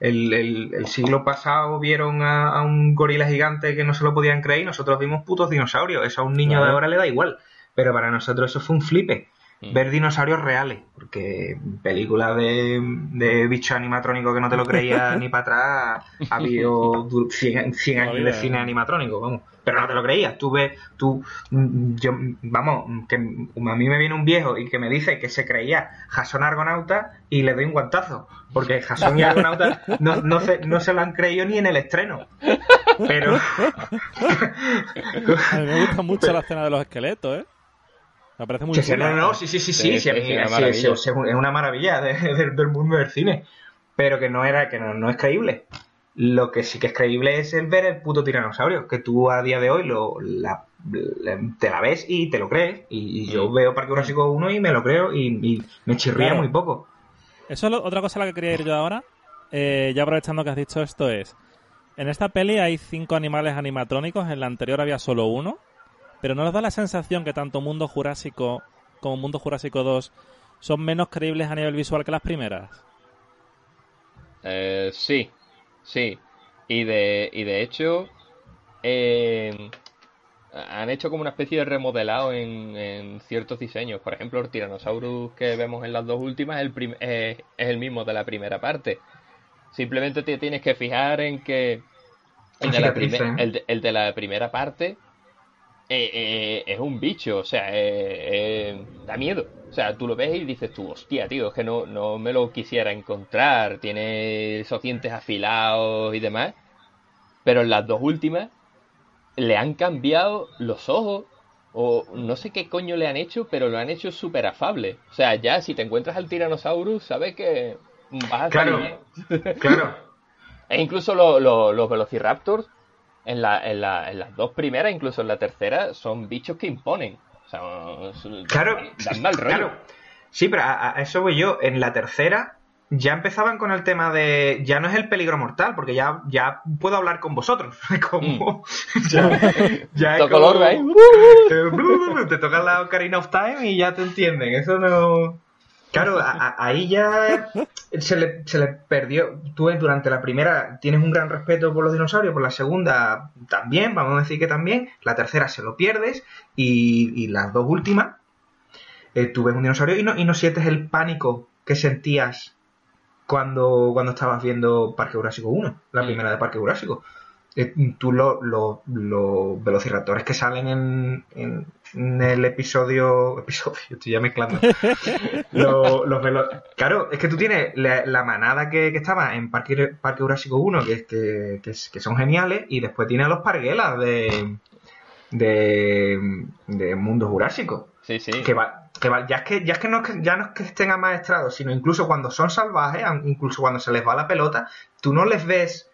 S2: el, siglo pasado vieron a, un gorila gigante que no se lo podían creer y nosotros vimos putos dinosaurios. Eso a un niño de ahora le da igual. Pero para nosotros eso fue un flipe. Mm. ver dinosaurios reales, porque películas de, de bichos animatrónicos que no te lo creías ni para atrás, ha habido 100, 100 años de cine animatrónico, vamos. Pero no te lo creías, tú ves, tú, yo, vamos, que a mí me viene un viejo y que me dice que se creía Jason Argonauta y le doy un guantazo, porque Jason y Argonauta no, no, se, no se lo han creído ni en el estreno. Pero...
S1: a mí me gusta mucho la escena de los esqueletos, ¿eh? Me parece muy
S2: sí, no, no, sí, sí, sí, sí, es, una maravilla del mundo del cine, pero que no era, que no, es creíble. Lo que sí que es creíble es el ver el puto tiranosaurio, que tú a día de hoy lo, te la ves y te lo crees. Y, yo veo Parque Jurásico 1 y me lo creo y, me chirría muy poco.
S1: Eso es otra cosa a la que quería ir yo ahora. Eh, ya aprovechando que has dicho esto es, en esta peli hay cinco animales animatrónicos, en la anterior había solo uno. Pero ¿no nos da la sensación que tanto Mundo Jurásico como Mundo Jurásico 2 son menos creíbles a nivel visual que las primeras?
S3: Eh, sí, sí. Y de, y de hecho, eh, han hecho como una especie de remodelado en, ciertos diseños. Por ejemplo, el Tyrannosaurus que vemos en las dos últimas es el, es el mismo de la primera parte. Simplemente te tienes que fijar en que el de la primera parte eh, eh, es un bicho, o sea, eh, da miedo. O sea, tú lo ves y dices tú, hostia, tío, es que no, no me lo quisiera encontrar, tiene esos dientes afilados y demás. Pero en las dos últimas le han cambiado los ojos, o no sé qué coño le han hecho, pero lo han hecho súper afable. O sea, ya si te encuentras al Tyrannosaurus, sabes que vas a
S2: Claro, claro.
S3: E incluso los Velociraptors en, la, en, la, en, las dos primeras, incluso en la tercera, son bichos que imponen. O sea,
S2: claro, dan mal rollo. Claro. Sí, pero a, eso voy yo. En la tercera ya empezaban con el tema de ya no es el peligro mortal, porque ya, ya puedo hablar con vosotros. como mm. ya, es como, te, toca la Ocarina of Time y ya te entienden. Eso no Claro, ahí ya se le, se le perdió. Tú durante la primera tienes un gran respeto por los dinosaurios, por la segunda también, vamos a decir que también. La tercera se lo pierdes y, las dos últimas eh, tú ves un dinosaurio y no, y no sientes el pánico que sentías cuando, cuando estabas viendo Parque Jurásico 1, la mm. primera de Parque Jurásico. Eh, tú los velociraptores que salen en, en, el episodio. Episodio, estoy ya mezclando. los, claro, es que tú tienes la, manada que, estaba en Parque, Parque Jurásico 1, que, que, que, son geniales, y después tiene a los parguelas de, de, de Mundo Jurásico.
S3: Sí, sí.
S2: Que va, que ya es que ya es que no, ya no es que estén amaestrados, sino incluso cuando son salvajes, incluso cuando se les va la pelota, tú no les ves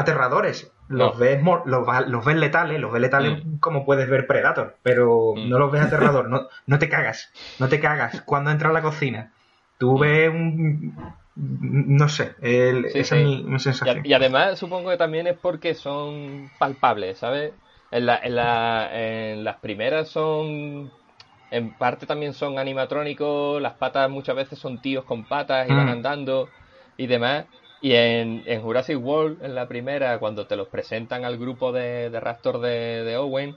S2: aterradores. Los, ves, los, ves letales, los ves letales mm. como puedes ver Predator, pero mm. no los ves aterrador, no, no te cagas, no te cagas cuando entras a la cocina. Tú mm. ves un... No sé, esa es mi, sensación.
S3: Y, además supongo que también es porque son palpables, ¿sabes? En, la, en, la, en las primeras son en parte también son animatrónicos, las patas muchas veces son tíos con patas y van andando y demás. Y en, en, Jurassic World, en la primera, cuando te los presentan al grupo de, de Raptor de, Owen,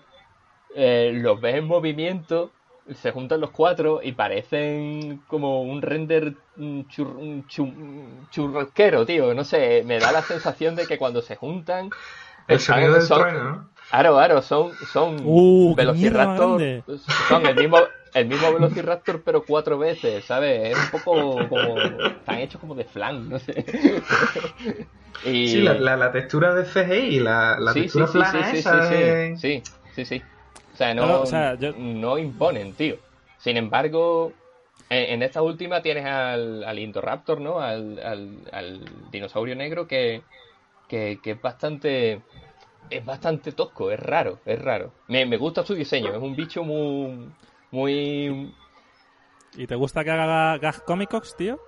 S3: eh, los ves en movimiento, se juntan los cuatro y parecen como un render chur, churrasquero, tío. No sé, me da la sensación de que cuando se juntan...
S2: El sonido del trueno, ¿no?
S3: Claro, claro, son, son
S1: uh, Velociraptor,
S3: son el mismo, el mismo Velociraptor, pero cuatro veces, ¿sabes? Es un poco como. Están hechos como de flan, no sé.
S2: Sí, la, la, textura de CGI, la, la textura sí, sí, sí, esa
S3: sí, sí, sí, O sea, no, no imponen, tío. Sin embargo, en, esta última tienes al, al Indoraptor, ¿no? Al, al, al dinosaurio negro que, que, que es bastante es bastante tosco, es raro, es raro. Me, me gusta su diseño, es un bicho muy. Muy.
S1: ¿Y te gusta que haga gas cómicos, tío?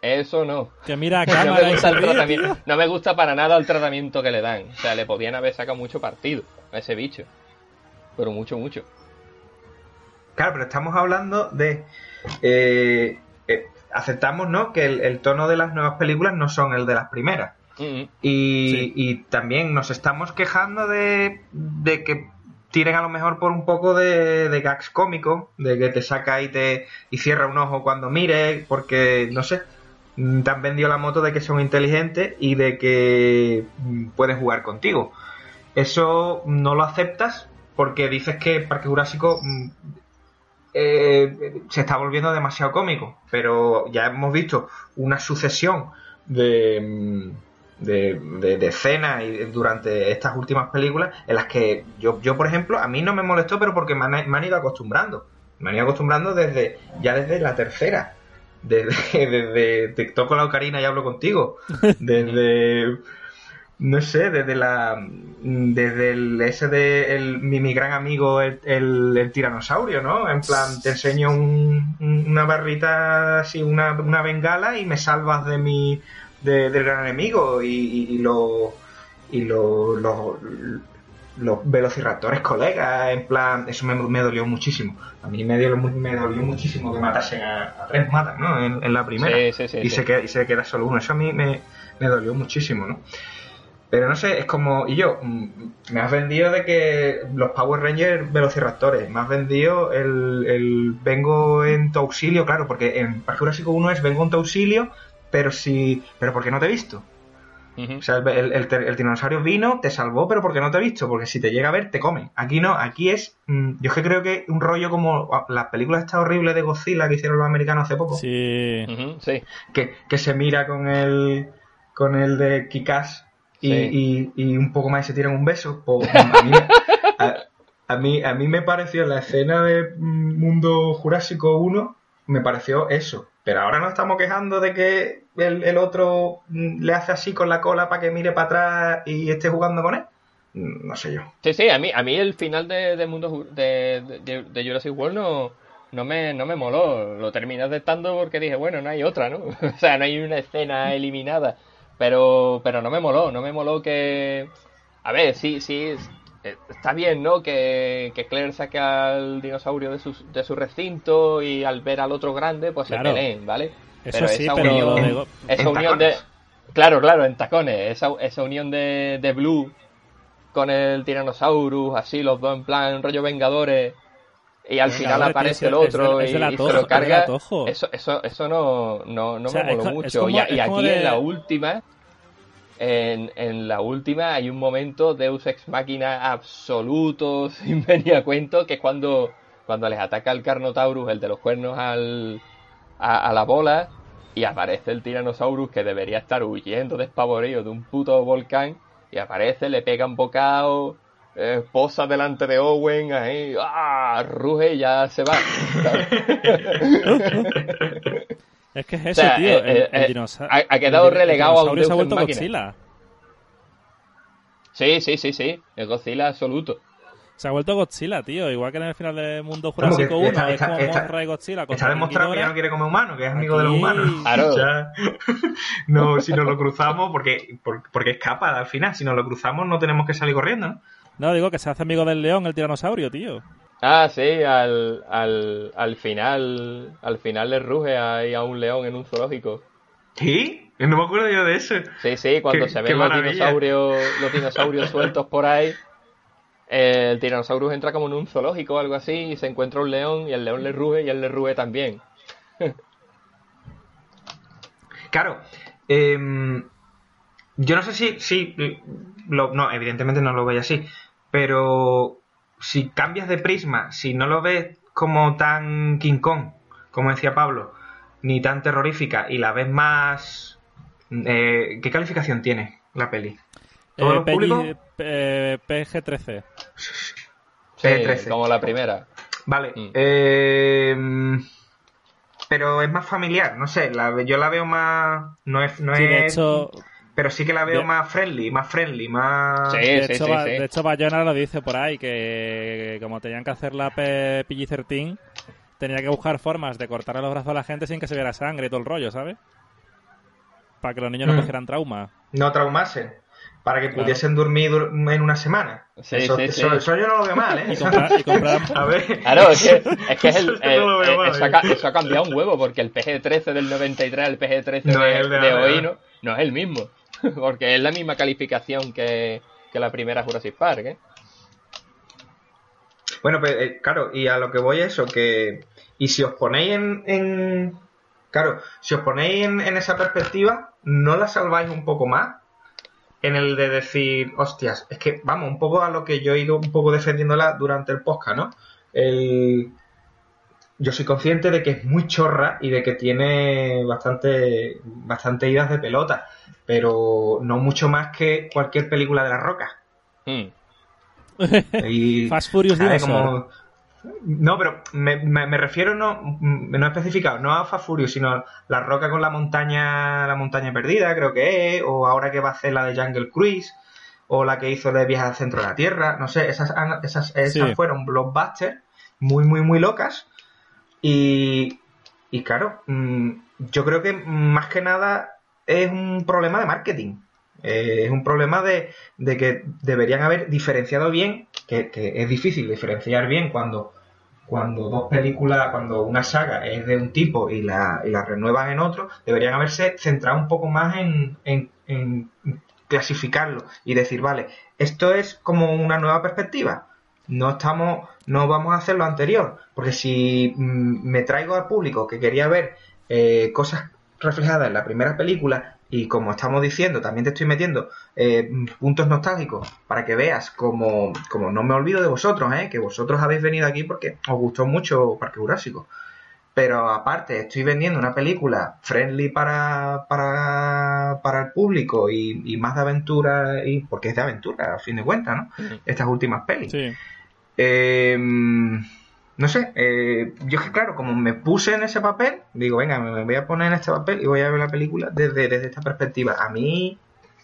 S3: Eso no.
S1: Que mira a cámara
S3: no, no me gusta para nada el tratamiento que le dan. O sea, le podían haber sacado mucho partido a ese bicho. Pero mucho, mucho.
S2: Claro, pero estamos hablando de. Eh, eh, aceptamos, ¿no? Que el, tono de las nuevas películas no son el de las primeras y, también nos estamos quejando de, que tiren a lo mejor por un poco de, de gags cómicos, de que te saca y te y cierra un ojo cuando mire, porque no sé, mm, te han vendido la moto de que son inteligentes y de que mm, pueden jugar contigo. Eso no lo aceptas porque dices que Parque Jurásico mm, eh, se está volviendo demasiado cómico, pero ya hemos visto una sucesión de de, de, escenas y durante estas últimas películas en las que yo, yo, por ejemplo, a mí no me molestó, pero porque me han, ido acostumbrando. Me han ido acostumbrando desde ya desde la tercera. Desde, desde te toco la ocarina y hablo contigo. Desde no sé, desde la desde el ese de el, mi, gran amigo el, el, tiranosaurio, ¿no? En plan, te enseño una barrita así, una, una bengala y me salvas de mi del gran enemigo y, y, los y los, los, velociraptores colegas, en plan, eso me, dolió muchísimo. A mí me, dio, me dolió muchísimo que matasen a, tres matas, ¿no? En, la primera. y, se queda, y se queda solo uno. Eso a mí me, dolió muchísimo, ¿no? Pero no sé, es como. Y yo, mm, me has vendido de que los Power Rangers velociraptores, me has vendido el, el vengo en tu auxilio, claro, porque en Parque Jurásico 1 es vengo en tu auxilio, pero si. Pero ¿por qué no te he visto? O sea, el, el, dinosaurio vino, te salvó, pero ¿por qué no te he visto? Porque si te llega a ver, te come. Aquí no, aquí es. Mm, yo es que creo que un rollo como las películas esta horrible de Godzilla que hicieron los americanos hace poco.
S1: Sí.
S2: sí. Que, que, se mira con el. con el de Kikas y, y, un poco más y se tiran un beso. Pues, a, mí, a, mí, a mí me pareció la escena de Mundo Jurásico 1, me pareció eso pero ahora nos estamos quejando de que el, otro mm, le hace así con la cola para que mire para atrás y esté jugando con él. Mm, no sé yo.
S3: Sí, sí, a mí, a mí el final de, Mundo de, de, Jurassic World no, no, me, no me moló. Lo terminé aceptando porque dije, bueno, no hay otra, ¿no? o sea, no hay una escena eliminada. Pero, pero no me moló, no me moló que... A ver, sí, sí, eh, está bien, ¿no? Que, que Claire saque al dinosaurio de su, de su recinto y al ver al otro grande, pues se peleen, ¿vale?
S1: Eso pero sí, esa pero
S3: unión, esa unión de... Claro, claro, en tacones. Esa, esa unión de, de Blue con el Tyrannosaurus, así, los dos en plan rollo Vengadores, y al final aparece el otro y, se lo carga. Eso, eso, eso no, no, no me moló mucho. y, aquí en la última en, en, la última hay un momento Deus Ex Máquina absoluto, sin venir a cuento, que es cuando, cuando les ataca el Carnotaurus, el de los cuernos, al, a, la bola, y aparece el Tyrannosaurus que debería estar huyendo despavorido de un puto volcán, y aparece, le pega un bocado, eh, posa delante de Owen, ahí, ¡ah! ruge y ya se va.
S1: Es que es eso, tío.
S3: Eh, el, eh, dinosaurio, ha, quedado relegado a un Deus se ha vuelto Godzilla. Sí, sí, sí, sí. Es Godzilla absoluto.
S1: Se ha vuelto Godzilla, tío. Igual que en el final de Mundo Jurásico 1. Está, es como
S2: Mothra y Godzilla. Está demostrado que ya no quiere comer humano, que es amigo de los humanos. Claro. no, si nos lo cruzamos, porque, porque escapa al final. Si nos lo cruzamos, no tenemos que salir corriendo, ¿no?
S1: No, digo que se hace amigo del león, el tiranosaurio, tío.
S3: Ah, sí, al, al, al final al final le ruge ahí a un león en un zoológico.
S2: ¿Sí? No me acuerdo yo de eso.
S3: Sí, sí, cuando se ven los dinosaurios, los dinosaurios sueltos por ahí, el tiranosaurio entra como en un zoológico o algo así y se encuentra un león y el león le ruge y él le ruge también.
S2: claro, em, yo no sé si, si lo, no, evidentemente no lo veis así, pero si cambias de prisma, si no lo ves como tan King Kong, como decía Pablo, ni tan terrorífica, y la ves más... Eh, ¿Qué calificación tiene la peli?
S1: ¿Todo eh, eh PG-13.
S3: PG-13. como la primera.
S2: Vale. Mm. Eh, pero es más familiar, no sé, la, yo la veo más... No es... No es pero sí que la veo más friendly, más friendly, más...
S1: Sí, de, hecho, de hecho, Bayona lo dice por ahí, que como tenían que hacer la PG-13, tenía que buscar formas de cortarle los brazos a la gente sin que se viera sangre y todo el rollo, ¿sabes? Para que los niños no mm. cogieran trauma.
S2: No traumasen. Para que pudiesen dormir en una semana. eso, eso, yo no lo veo mal, ¿eh?
S3: Y, a ver. Claro, es que, es, que es el, eso, ha, eso, ha, cambiado un huevo, porque el PG-13 del 93 al PG-13 de, hoy no, no es el mismo. Porque es la misma calificación que, que la primera Jurassic Park, ¿eh?
S2: Bueno, pues eh, claro, y a lo que voy es eso, que... Y si os ponéis en... Claro, si os ponéis en, esa perspectiva, ¿no la salváis un poco más? En el de decir, hostias, es que, vamos, un poco a lo que yo he ido un poco defendiéndola durante el podcast, ¿no? El... Yo soy consciente de que es muy chorra y de que tiene bastante, bastante idas de pelota, pero no mucho más que cualquier película de la roca. Mm.
S1: Fast Furious
S2: No, pero me, refiero no, no especificado, no a Fast Furious, sino la roca con la montaña, la montaña perdida, creo que es, o ahora que va a hacer la de Jungle Cruise, o la que hizo de Viaje al Centro de la Tierra, no sé, esas, esas, esas fueron blockbusters muy, muy, muy locas. Y, y claro, mm, yo creo que más que nada es un problema de marketing. Eh, es un problema de, que deberían haber diferenciado bien, que, es difícil diferenciar bien cuando, cuando dos películas, cuando una saga es de un tipo y la, y la renuevan en otro, deberían haberse centrado un poco más en, en, clasificarlo y decir, vale, esto es como una nueva perspectiva. No estamos, no vamos a hacer lo anterior, porque si mm, me traigo al público que quería ver eh, cosas reflejadas en la primera película y como estamos diciendo, también te estoy metiendo eh, puntos nostálgicos para que veas como, como no me olvido de vosotros, ¿eh? que vosotros habéis venido aquí porque os gustó mucho Parque Jurásico. Pero aparte, estoy vendiendo una película friendly para, para, para el público y, más de aventura, y porque es de aventura, a fin de cuentas, ¿no? Estas últimas pelis. Sí. Eh, no sé, eh, yo es que claro, como me puse en ese papel, digo, venga, me voy a poner en este papel y voy a ver la película desde, desde esta perspectiva. A mí,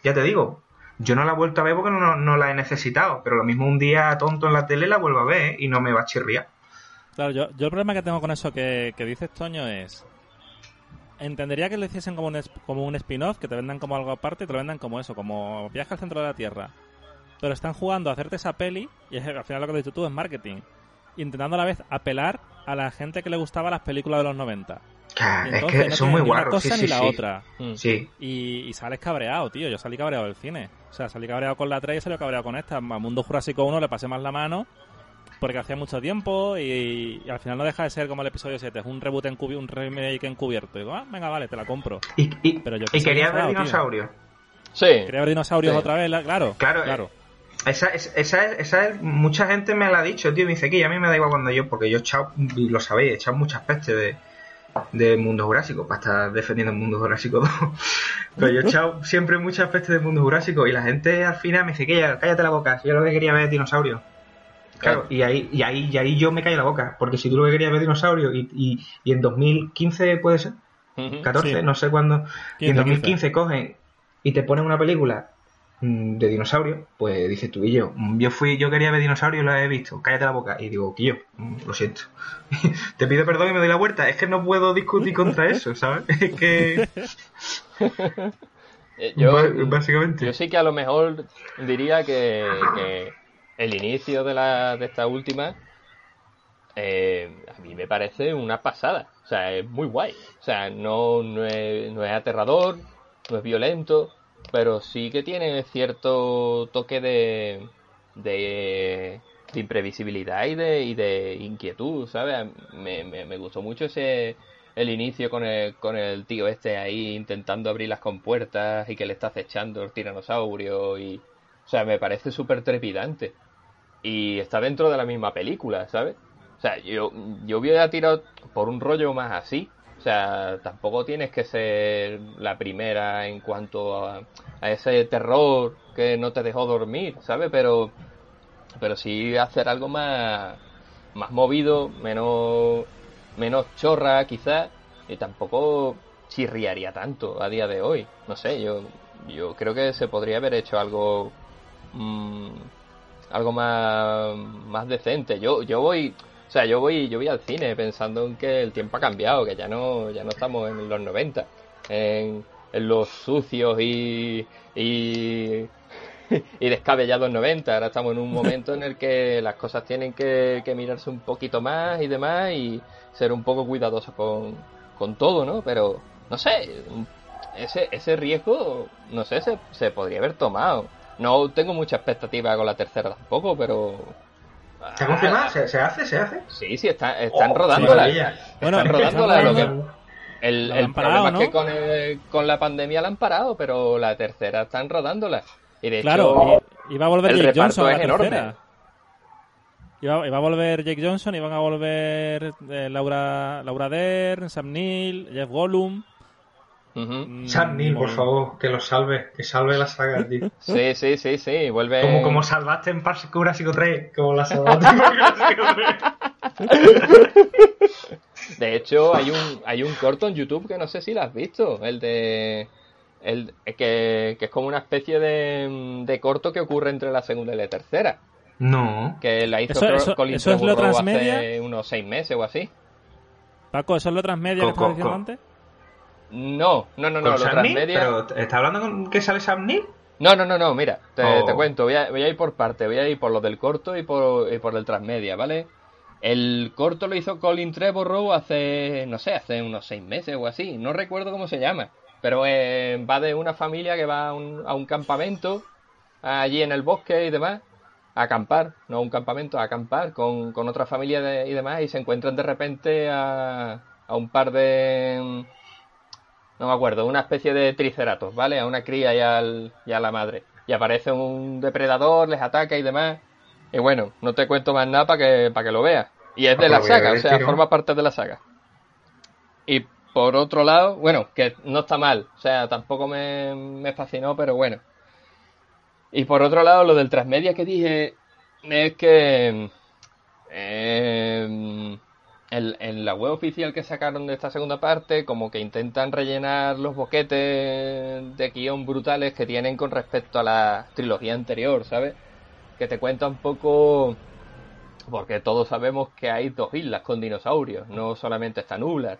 S2: ya te digo, yo no la he vuelto a ver porque no, la he necesitado, pero lo mismo un día tonto en la tele la vuelvo a ver y no me va a chirriar.
S1: Claro, yo, yo el problema que tengo con eso que, que dices, Toño, es... Entendería que lo hiciesen como un, como un spin-off, que te vendan como algo aparte y te lo vendan como eso, como viaje al centro de la Tierra. Pero están jugando a hacerte esa peli y al final lo que has dicho tú es marketing intentando a la vez apelar a la gente que le gustaba las películas de los 90.
S2: es que son muy guarros.
S1: Una cosa
S2: ni
S1: la otra.
S2: Mm. Sí.
S1: Y, sales cabreado, tío. Yo salí cabreado del cine. O sea, salí cabreado con la 3 y salí cabreado con esta. A Mundo Jurásico 1 le pasé más la mano porque hacía mucho tiempo y, al final no deja de ser como el episodio 7. Es un reboot en un remake encubierto. Y digo, ah, venga, vale, te la compro.
S2: Y, Pero yo quería ver dinosaurios.
S1: Sí. Quería ver dinosaurios otra vez, claro.
S2: Claro, claro. Esa, esa, esa, mucha gente me la ha dicho, tío. Me dice que a mí me da igual cuando yo, porque yo he echado, y lo sabéis, he echado muchas pestes de, de Mundo Jurásico, para estar defendiendo el Mundo Jurásico 2. Pero yo he echado siempre muchas pestes de Mundo Jurásico y la gente al final me dice que cállate la boca, si yo lo que quería ver es dinosaurio. Claro, y ahí, y ahí, y ahí yo me callo la boca, porque si tú lo que querías ver dinosaurio y, y, y en 2015 puede ser, 14, no sé cuándo, y en 2015 cogen y te ponen una película de dinosaurio, pues dice tú y yo, mm, yo fui, yo quería ver dinosaurio y lo he visto, cállate la boca. Y digo, yo mm, lo siento. Te pido perdón y me doy la vuelta. Es que no puedo discutir contra eso, ¿sabes? Es que.
S3: Eh, yo, básicamente. Yo sí que a lo mejor diría que, el inicio de, la, de esta última eh, a mí me parece una pasada. O sea, es muy guay. O sea, no, no, es, no es aterrador, no es violento, pero sí que tiene cierto toque de, de, imprevisibilidad y de, y de inquietud, ¿sabes? Me, me, gustó mucho ese el inicio con el, con el tío este ahí intentando abrir las compuertas y que le está acechando el tiranosaurio y... O sea, me parece súper trepidante. Y está dentro de la misma película, ¿sabes? O sea, yo, yo hubiera tirado por un rollo más así, o sea, tampoco tienes que ser la primera en cuanto a, ese terror que no te dejó dormir, ¿sabes? Pero, pero sí hacer algo más, más movido, menos, menos chorra quizás, y tampoco chirriaría tanto a día de hoy. No sé, yo, yo creo que se podría haber hecho algo, mm, algo más, más decente. Yo, yo voy, o sea, yo voy, yo voy al cine pensando en que el tiempo ha cambiado, que ya no, ya no estamos en los 90, en, los sucios y, y, descabellados 90. Ahora estamos en un momento en el que las cosas tienen que, mirarse un poquito más y demás y ser un poco cuidadosos con, con todo, ¿no? Pero, no sé, ese, ese riesgo, no sé, se, se podría haber tomado. No tengo mucha expectativa con la tercera tampoco, pero
S2: ¿Se ha confirmado? ¿Se, ¿Se, hace? ¿Se hace?
S3: Sí, sí, está, están oh, rodándola. bueno, están. Lo que, el, el problema es que con, con la pandemia la han parado, pero la tercera están rodándola. Y de
S1: claro, iba a volver Jake Johnson a la tercera. Iba, iba, a volver Jake Johnson, iban a volver eh, Laura, Laura Dern, Sam Neill, Jeff Gollum.
S2: Neill, por favor, que lo salve, que salve la saga, tío.
S3: Sí, sí, sí, sí, vuelve.
S2: Como, como salvaste en Parse Jurassic 3, como la salvaste en Jurassic
S3: 3. De hecho, hay un, hay un corto en YouTube que no sé si lo has visto, el de... El, que, es como una especie de, de, corto que ocurre entre la segunda y la tercera.
S2: No.
S3: Que la hizo eso, Colin eso, es lo transmedia? hace unos seis meses o así.
S1: Paco, ¿eso es lo transmedia que estabas diciendo antes?
S3: No, no, no, no, lo transmedia...
S2: ¿Pero está hablando con que sale Sam Neill?
S3: No, no, no, no, mira, te, te oh. cuento, voy a, voy a, ir por parte, voy a ir por lo del corto y por, y por el transmedia, ¿vale? El corto lo hizo Colin Trevorrow hace, no sé, hace unos seis meses o así, no recuerdo cómo se llama, pero eh, va de una familia que va a un, campamento allí en el bosque y demás, a acampar, no a un campamento, a acampar con, otra familia y demás y se encuentran de repente a, a un par de... No me acuerdo, una especie de triceratos, ¿vale? A una cría y, al, y a la madre. Y aparece un depredador, les ataca y demás. Y bueno, no te cuento más nada para que, para que lo veas. Y es de la saga, o sea, forma parte de la saga. Y por otro lado, bueno, que no está mal, o sea, tampoco me, fascinó, pero bueno. Y por otro lado, lo del transmedia que dije es que eh, en, la web oficial que sacaron de esta segunda parte, como que intentan rellenar los boquetes de guion brutales que tienen con respecto a la trilogía anterior, ¿sabes? Que te cuenta un poco porque todos sabemos que hay dos islas con dinosaurios, no solamente está Nublar.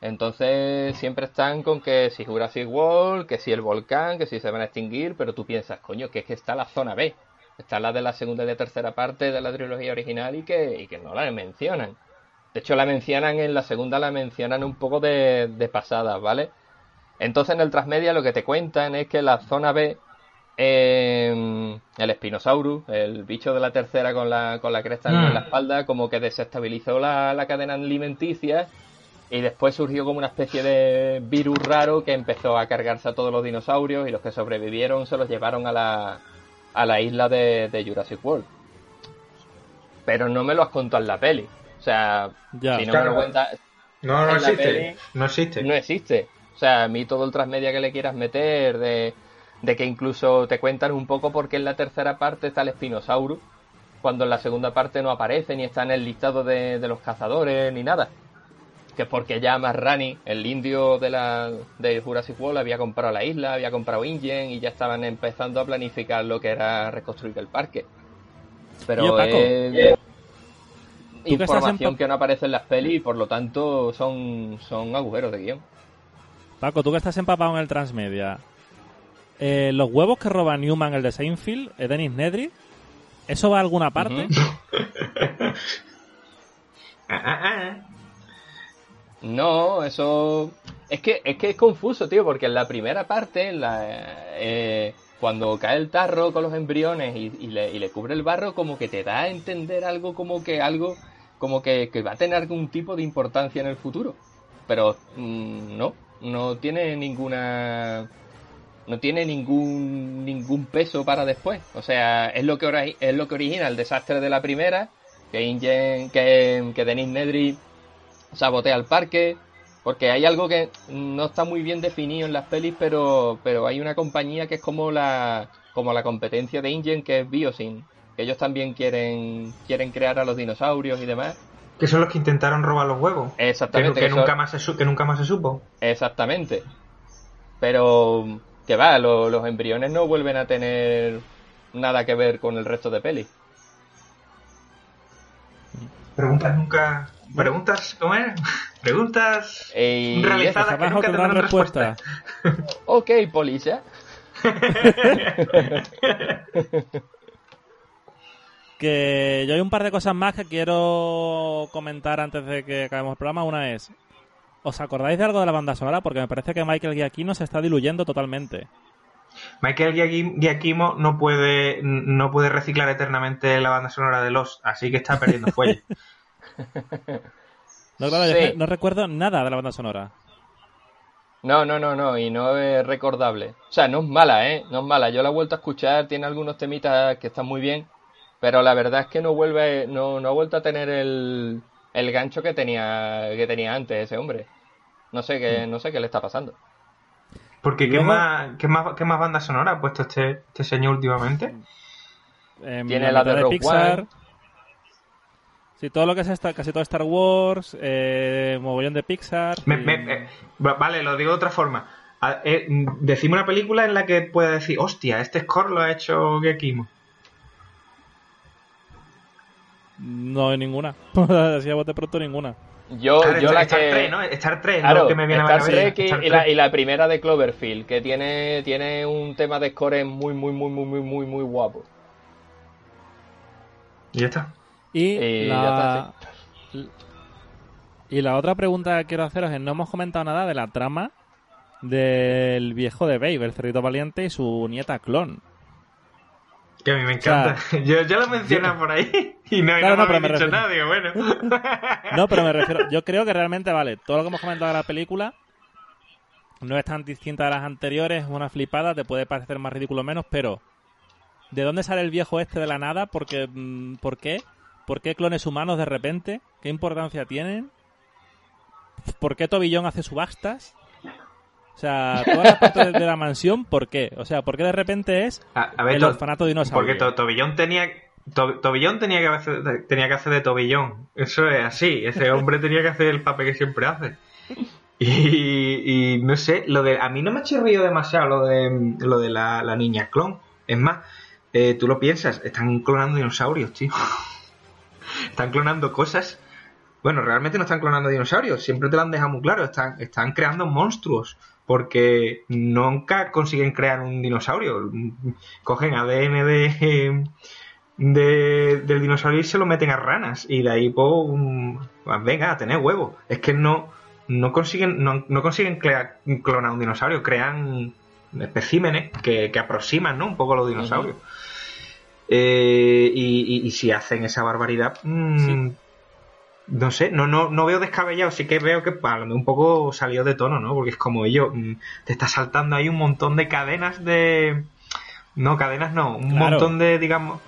S3: Entonces siempre están con que si Jurassic World, que si el volcán, que si se van a extinguir, pero tú piensas, coño, que es que está la zona B, está la de la segunda y la tercera parte de la trilogía original y que, y que no la mencionan. De hecho la mencionan en la segunda, la mencionan un poco de, de pasada, ¿vale? Entonces en el Transmedia lo que te cuentan es que la zona B el Spinosaurus, el bicho de la tercera con la, con la cresta en la mm. espalda, como que desestabilizó la, la, cadena alimenticia y después surgió como una especie de virus raro que empezó a cargarse a todos los dinosaurios y los que sobrevivieron se los llevaron a la, a la isla de, Jurassic World. Pero no me lo has contado en la peli. O sea, si no me lo cuentas.
S2: No, no existe. no existe.
S3: No existe. O sea, a mí todo el transmedia que le quieras meter de de que incluso te cuentan un poco porque en la tercera parte está el Spinosaurus, cuando en la segunda parte no aparece ni está en el listado de, los cazadores ni nada. Que es porque ya Marrani, el indio de la de Jurassic World, había comprado la isla, había comprado Ingen y ya estaban empezando a planificar lo que era reconstruir el parque. Pero es información que no aparece en las pelis y por lo tanto son, son agujeros de guion.
S1: Paco, tú que estás empapado en el transmedia, eh, los huevos que roba Newman, el de Seinfeld, es Dennis Nedry, ¿eso va a alguna parte?
S3: no, eso... Es que, es que es confuso, tío, porque en la primera parte, la, eh, cuando cae el tarro con los embriones y, le, cubre el barro, como que te da a entender algo como que algo como que, va a tener algún tipo de importancia en el futuro. Pero mm, no, no tiene ninguna no tiene ningún ningún peso para después. O sea, es lo que es lo que origina el desastre de la primera, que Ingen, que, que Denis Nedry sabotea el parque, porque hay algo que no está muy bien definido en las pelis, pero pero hay una compañía que es como la como la competencia de Ingen que es Biosyn, que ellos también quieren quieren crear a los dinosaurios y demás.
S2: Que son los que intentaron robar los huevos.
S3: Exactamente.
S2: Que, nunca, más se, que nunca más se supo.
S3: Exactamente. Pero que va, los embriones no vuelven a tener nada que ver con el resto de peli.
S2: Preguntas nunca. Preguntas, ¿cómo es? Preguntas realizadas que nunca tendrán respuesta.
S3: ok, policía.
S1: que yo hay un par de cosas más que quiero comentar antes de que acabemos el programa. Una es, ¿Os acordáis de algo de la banda sonora? Porque me parece que Michael Giacchino se está diluyendo totalmente.
S2: Michael Giacchino no puede, no puede reciclar eternamente la banda sonora de Los, así que está perdiendo fuelle.
S1: no, no recuerdo nada de la banda sonora.
S3: No, no, no, no, y no es recordable. O sea, no es mala, ¿eh? No es mala. Yo la he vuelto a escuchar, tiene algunos temitas que están muy bien, pero la verdad es que no vuelve, no, no ha vuelto a tener el, el gancho que tenía, que tenía antes ese hombre. No sé qué, mm. no sé qué le está pasando.
S2: Porque ¿qué, más, qué, más, ¿qué más banda sonora ha puesto este, este señor últimamente?
S3: Em, tiene la, de, Pixar.
S1: Sí, todo lo que es casi todo Star Wars, eh, mogollón de Pixar.
S2: vale, lo digo de otra forma. Eh, decime una película en la que pueda decir, hostia, este score lo ha hecho Gekimo.
S1: No hay ninguna. Así a bote pronto ninguna.
S3: Yo, yo la
S2: Star
S3: que...
S2: 3, ¿no? Star 3 lo que me viene a
S3: Trek y, la, y la primera de Cloverfield, que tiene, tiene un tema de score muy, muy, muy, muy, muy, muy, muy guapo.
S2: Y ya está.
S1: Y, la... y la otra pregunta que quiero haceros es, no hemos comentado nada de la trama del viejo de Babe, el cerrito valiente y su nieta clon.
S2: Que a mí me encanta. yo, yo lo menciono por ahí y no, no, me, dicho nada, digo, bueno.
S1: no, pero me refiero, yo creo que realmente, vale, todo lo que hemos comentado de la película no es tan distinta de las anteriores, es una flipada, te puede parecer más ridículo o menos, pero ¿de dónde sale el viejo este de la nada? Porque, mm, ¿Por qué? ¿Por qué clones humanos de repente? ¿Qué importancia tienen? ¿Por qué Tobillón hace subastas? O sea, todas las partes de la mansión, ¿por qué? O sea, ¿por qué de repente es el orfanato dinosaurio?
S2: Porque Tobillón tenía Tobillón tenía que, hacer, tenía que hacer de Tobillón. Eso es así. Ese hombre tenía que hacer el papel que siempre hace. Y, no sé, lo de a mí no me ha chirrido demasiado lo de lo de la, niña clon. Es más, eh, tú lo piensas, están clonando dinosaurios, tío. están clonando cosas. Bueno, realmente no están clonando dinosaurios, siempre te lo han dejado muy claro, están, están creando monstruos porque nunca consiguen crear un dinosaurio. Cogen ADN de, de, del dinosaurio y se lo meten a ranas y de ahí pues, venga a tener huevos. Es que no, no consiguen, no, no consiguen clonar un dinosaurio, crean especímenes que, que aproximan ¿no? un poco a los dinosaurios. Eh, y, si hacen esa barbaridad, mm, no sé, no, no, no veo descabellado, sí que veo que un poco salió de tono, ¿no? Porque es como ellos, mm, te está saltando ahí un montón de cadenas de... No, cadenas no, un montón de, digamos...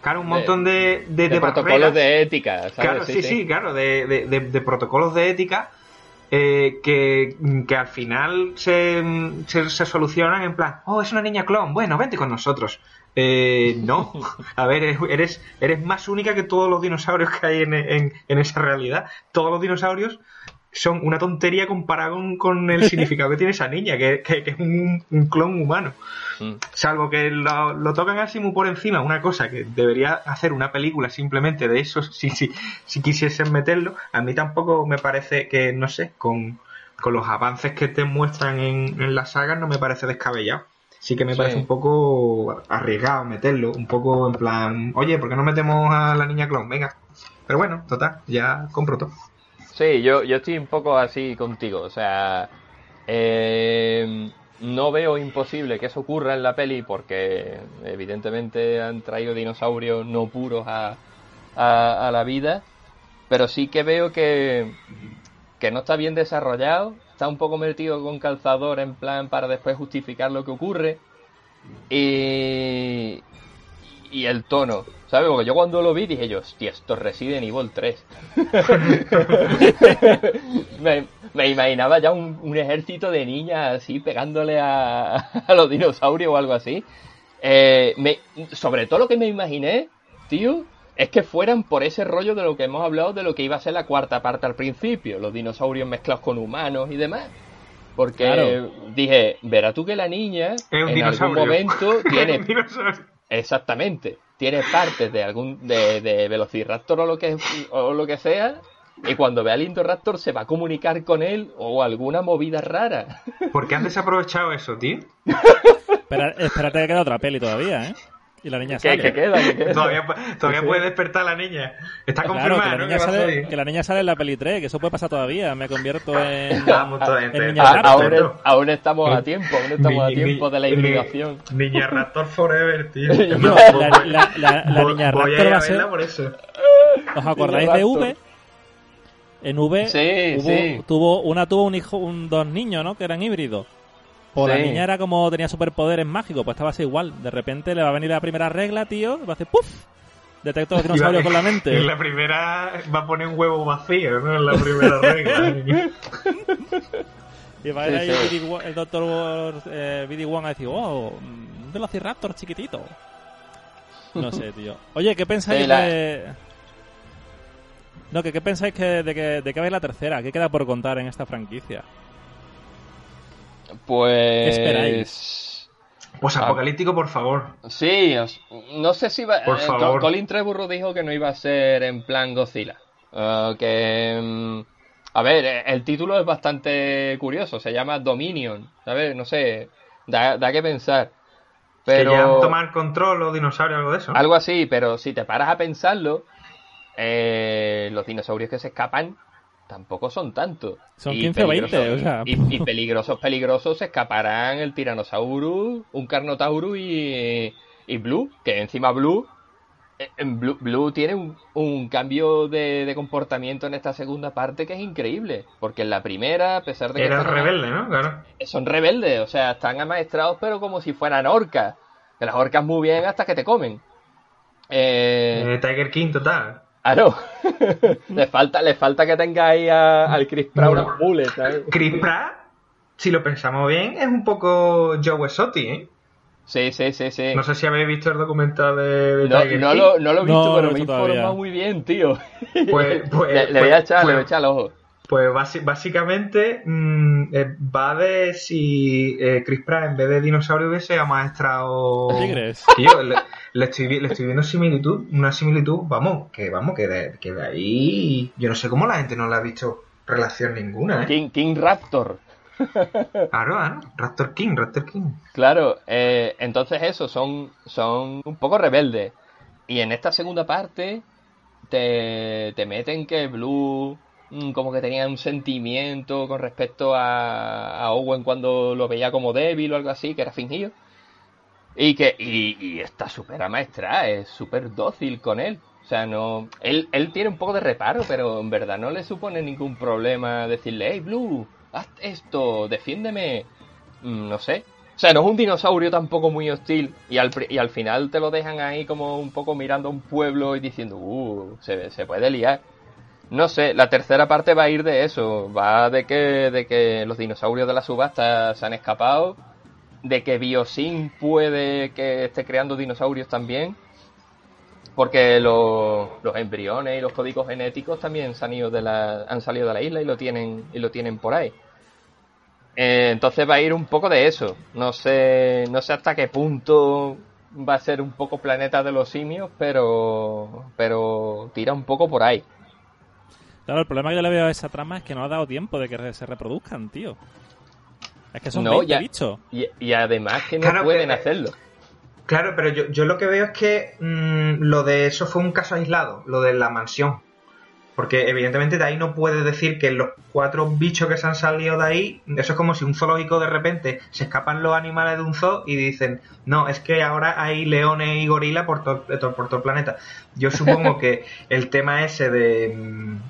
S2: Claro, un montón de,
S3: de, protocolos de ética.
S2: Claro, sí, sí, claro, de, protocolos de ética eh, que, que, al final se, se, se, solucionan en plan, oh, es una niña clon, bueno, vente con nosotros. Eh, no, a ver, eres, eres más única que todos los dinosaurios que hay en, en, esa realidad. Todos los dinosaurios son una tontería comparado con, el significado que tiene esa niña, que, es un, clon humano. Mm. Salvo que lo, tocan así muy por encima, una cosa que debería hacer una película simplemente de eso, si, si, si quisiesen meterlo, a mí tampoco me parece que, no sé, con, con los avances que te muestran en, en la saga no me parece descabellado sí que me parece un poco arriesgado meterlo, un poco en plan, oye, ¿por qué no metemos a la niña clon? Venga. Pero bueno, total, ya compro todo.
S3: Sí, yo, yo estoy un poco así contigo, o sea, eh, no veo imposible que eso ocurra en la peli porque evidentemente han traído dinosaurios no puros a, a, a la vida, pero sí que veo que, que no está bien desarrollado está un poco metido con calzador en plan para después justificar lo que ocurre. Y, y el tono, ¿sabes? Porque yo cuando lo vi dije yo, hostia, esto es Resident Evil 3. me, imaginaba ya un, ejército de niñas así pegándole a, a los dinosaurios o algo así. Eh, sobre todo lo que me imaginé, tío, es que fueran por ese rollo de lo que hemos hablado de lo que iba a ser la cuarta parte al principio, los dinosaurios mezclados con humanos y demás. Porque dije, verá tú que la niña en algún momento tiene exactamente tiene partes de algún de, de Velociraptor o lo que o lo que sea y cuando vea al Indoraptor se va a comunicar con él o alguna movida rara.
S2: ¿Por qué han desaprovechado eso, tío?
S1: espérate que queda otra peli todavía, ¿eh? Y la niña sale.
S3: ¿Qué, queda? ¿Qué queda?
S2: Todavía, todavía puede despertar la niña. Está
S1: Claro,
S2: confirmada,
S1: que la,
S2: ¿no?
S1: niña
S2: a
S1: sale, que la niña sale en la peli 3, que eso puede pasar todavía. Me convierto en.
S2: Vamos,
S1: en niña
S3: A- aún, estamos a tiempo, aún estamos a tiempo
S2: ni-
S3: de la
S2: ni-
S3: hibridación.
S2: Niña Raptor Forever, tío.
S1: La, la- la- la
S2: Voy-
S1: niña
S2: voy a
S1: raptor
S2: a
S1: a ser.
S2: verla por eso.
S1: ¿Os acordáis de. V? En V
S3: Sí,
S1: hubo-
S3: sí.
S1: tuvo una tuvo un hijo, un, dos niños, ¿no? Que eran híbridos. Pues la niña era como tenía superpoderes mágicos, pues estaba así igual. De repente le va a venir la primera regla, tío, y va a hacer ¡puf! Detecto los dinosaurios con la
S2: En
S1: mente.
S2: la primera va a poner un huevo vacío, ¿no? En la primera regla.
S1: Y va a ir
S3: Sí,
S1: ahí
S3: sí.
S1: El doctor eh, BD Wong a decir, oh, un Velociraptor chiquitito. No sé, tío. Oye, ¿qué pensáis
S3: la-
S1: de...? No, que qué pensáis que, de, que, de que va a ir la tercera? ¿Qué queda por contar en esta franquicia?
S3: Pues.
S1: ¿Qué esperáis?
S2: Pues apocalíptico, por favor.
S3: Sí, os- no sé si va.
S2: Por
S3: eh,
S2: favor.
S3: Colin Trevorrow dijo que no iba a ser en plan Godzilla. Eh, que. mm, a ver, eh, el título es bastante curioso. Se llama Dominion. ¿Sabes? No sé. Da, da que pensar. Pero.
S2: Que ya tomar control los dinosaurios, algo de eso.
S3: Algo así, pero si te paras a pensarlo, eh, los dinosaurios que se escapan tampoco son tantos.
S1: Son
S3: Y
S1: 15 o 20,
S3: peligrosos-
S1: o sea.
S3: Y, y peligrosos, peligrosos se escaparán el Tyrannosaurus, un Carnotaurus y, y Blue, que encima Blue... eh, En Blue, Blue tiene un, un cambio de, de comportamiento en esta segunda parte que es increíble. Porque en la primera, a pesar de que
S2: Era
S3: están-
S2: rebelde, ¿no? Claro.
S3: son rebeldes, o sea, están amaestrados, pero como si fueran orcas. Que las orcas muy bien hasta que te comen. Eh,
S2: Eh, Tiger King total.
S3: Claro. le falta, le falta que tenga ahí a- al Chris Pratt unas mules, ¿sabes?
S2: Chris Pratt, si lo pensamos bien, es un poco Joe Exotic, ¿eh?
S3: Sí, sí, sí, sí.
S2: No sé si habéis visto el documental de, de
S3: No,
S2: Tiger
S3: no
S2: King.
S3: lo, no lo he visto,
S1: No,
S3: pero
S1: no
S3: me
S1: he
S3: informado muy bien, tío.
S2: Pues- pues-
S3: le, le voy a
S2: pues-
S3: echar, le voy a
S2: pues-
S3: echar el ojo.
S2: Pues básicamente mm, eh, va de si eh, Chris Pratt en vez de dinosaurio hubiese amaestrado...
S1: Tigres.
S2: Tío, le, estoy, le estoy viendo similitud, una similitud, vamos, que vamos, que de, que de ahí... Yo no sé cómo la gente no le ha visto relación ninguna, ¿eh?
S3: King, King Raptor.
S2: Claro, claro, Raptor King, Raptor King.
S3: Claro, eh, entonces eso, son, son un poco rebeldes. Y en esta segunda parte te, te meten que Blue mm, como que tenía un sentimiento con respecto a, a Owen cuando lo veía como débil o algo así, que era fingido. Y que y, y está súper amaestrada, es súper dócil con él. O sea, no. Él, él tiene un poco de reparo, pero en verdad no le supone ningún problema decirle, hey Blue, haz esto, defiéndeme. Mm, no sé. O sea, no es un dinosaurio tampoco muy hostil. Y al, y al final te lo dejan ahí como un poco mirando a un pueblo y diciendo, uh, se, se puede liar. No sé, la tercera parte va a ir de eso. Va de que, de que los dinosaurios de la subasta se han escapado. De que Biosyn puede que esté creando dinosaurios también. Porque los, embriones y los códigos genéticos también han, ido de la, han salido de la isla y lo tienen, y lo tienen por ahí. Eh, entonces va a ir un poco de eso. No sé, no sé hasta qué punto va a ser un poco planeta de los simios, pero, pero tira un poco por ahí.
S1: Claro, el problema que yo le veo a esa trama es que no ha dado tiempo de que se reproduzcan, tío. Es que son
S3: No,
S1: 20
S3: ya-
S1: bichos.
S3: Y, y además que no
S2: Claro,
S3: pueden
S2: que-
S3: hacerlo.
S2: Claro, pero yo, yo lo que veo es que mm, lo de eso fue un caso aislado, lo de la mansión. Porque evidentemente de ahí no puedes decir que los cuatro bichos que se han salido de ahí, eso es como si un zoológico de repente se escapan los animales de un zoo y dicen, no, es que ahora hay leones y gorilas por todo, de todo- por todo el planeta. Yo supongo que el tema ese de,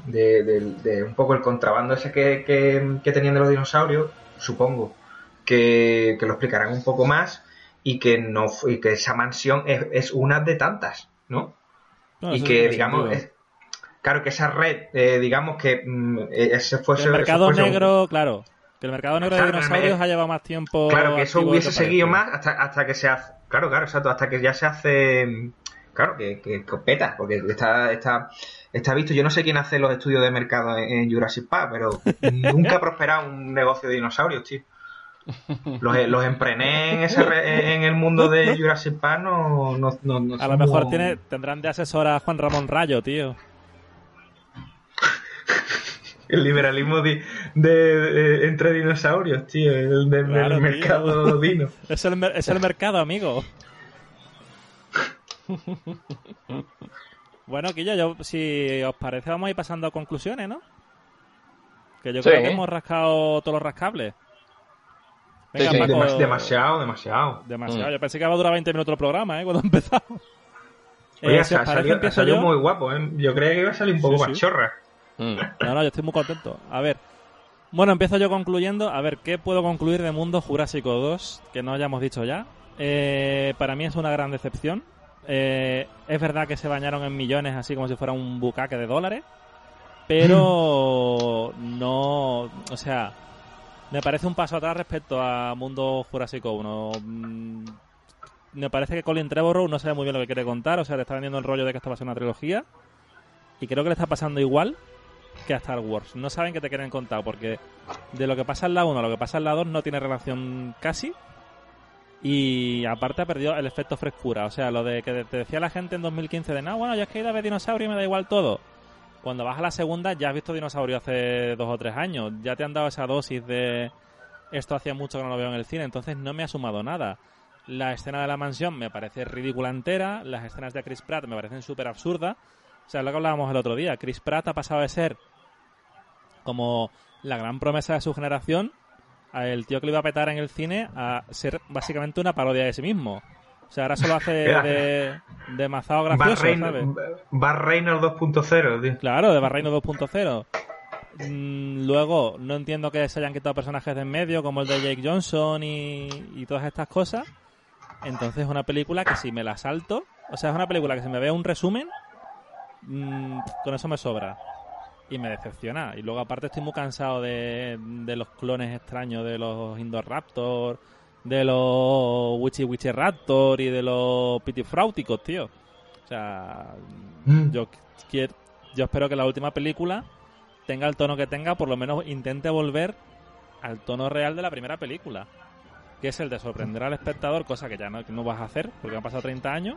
S2: de, de- de un poco el contrabando ese que, que- que tenían de los dinosaurios, supongo que, que lo explicarán un poco más y que no y que esa mansión es, es una de tantas, ¿no?
S1: No,
S2: y que digamos
S1: sentido.
S2: es- claro que esa red eh, digamos que mm, eh, ese fuese
S1: el mercado
S2: un-
S1: negro, claro. Que el mercado negro de dinosaurios
S2: me-
S1: ha llevado más tiempo.
S2: claro que eso hubiese seguido más hasta, hasta que se hace claro claro exacto hasta que ya se hace claro que, que, que peta porque está está está visto yo no sé quién hace los estudios de mercado en, en Jurassic Park pero nunca ha prosperado un negocio de dinosaurios tío los, los emprené en, ese re- en el mundo de Jurassic Park no, no, no, no
S1: A lo mejor tiene, tendrán de asesor a Juan Ramón Rayo, tío.
S2: El liberalismo de, de- de- entre dinosaurios, tío. El del, del
S1: Claro, tío.
S2: mercado dino.
S1: Es el, es el mercado, amigo. bueno, Quillo, yo, si os parece, vamos a ir pasando a conclusiones, ¿no? Que yo creo que hemos rascado todos los rascables.
S2: Venga, demasiado, demasiado.
S1: Demasiado. Mm. Yo pensé que iba a durar 20 minutos el programa, ¿eh? Cuando empezamos.
S2: Oye, eh, salió, muy guapo, ¿eh? Yo creía que iba a salir un poco más chorra.
S1: Mm. No, no, yo estoy muy contento. A ver. Bueno, empiezo yo concluyendo. A ver, ¿qué puedo concluir de Mundo Jurásico 2? Que no hayamos dicho ya. Eh, para mí es una gran decepción. Eh, es verdad que se bañaron en millones, así como si fuera un bucaque de dólares. Pero no. O sea, me parece un paso atrás respecto a Mundo Jurásico 1 me parece que Colin Trevorrow no sabe muy bien lo que quiere contar, o sea, le está vendiendo el rollo de que esto va a ser una trilogía. Y creo que le está pasando igual que a Star Wars. No saben qué te quieren contar, porque de lo que pasa en la 1 a lo que pasa en la 2 no tiene relación casi. Y aparte ha perdido el efecto frescura. O sea, lo de que te decía la gente en 2015 de no, bueno, yo es que he ido a ver dinosaurio y me da igual todo. Cuando vas a la segunda ya has visto dinosaurio hace dos o tres años. Ya te han dado esa dosis de esto hacía mucho que no lo veo en el cine, entonces no me ha sumado nada. La escena de la mansión me parece ridícula entera. Las escenas de Chris Pratt me parecen súper absurdas. O sea, lo que hablábamos el otro día. Chris Pratt ha pasado de ser como la gran promesa de su generación, el tío que le iba a petar en el cine, a ser básicamente una parodia de sí mismo. O sea, ahora solo hace de, de gracioso, ¿sabes?
S2: Bar 2.0,
S1: Claro, de Bar 2.0. Mm, luego, no entiendo que se hayan quitado personajes de en medio, como el de Jake Johnson y, y todas estas cosas. Entonces es una película que si me la salto, o sea, es una película que si me veo un resumen, mmm, con eso me sobra. Y me decepciona. Y luego aparte estoy muy cansado de, de los clones extraños de los Indoraptor, de los Witchy Witchy Raptor y de los Pitifrauticos, tío. O sea, mm. yo quiero, yo espero que la última película tenga el tono que tenga, por lo menos intente volver al tono real de la primera película que es el de sorprender al espectador, cosa que ya no, no vas a hacer porque han pasado 30 años.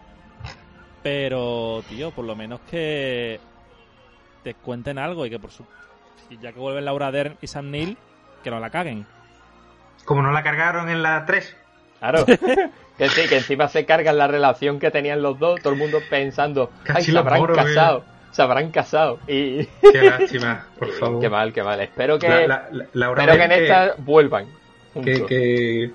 S1: Pero, tío, por lo menos que te cuenten algo y que por su ya que vuelven Laura Dern y Sam Neill, que no la caguen.
S2: Como no la cargaron en la 3.
S3: Claro. que sí, que encima se cargan la relación que tenían los dos, todo el mundo pensando, ay, se habrán casado. Se habrán casado y...
S2: Qué lástima, por favor.
S3: Qué mal, qué mal. Espero que, espero que en esta vuelvan.
S2: que,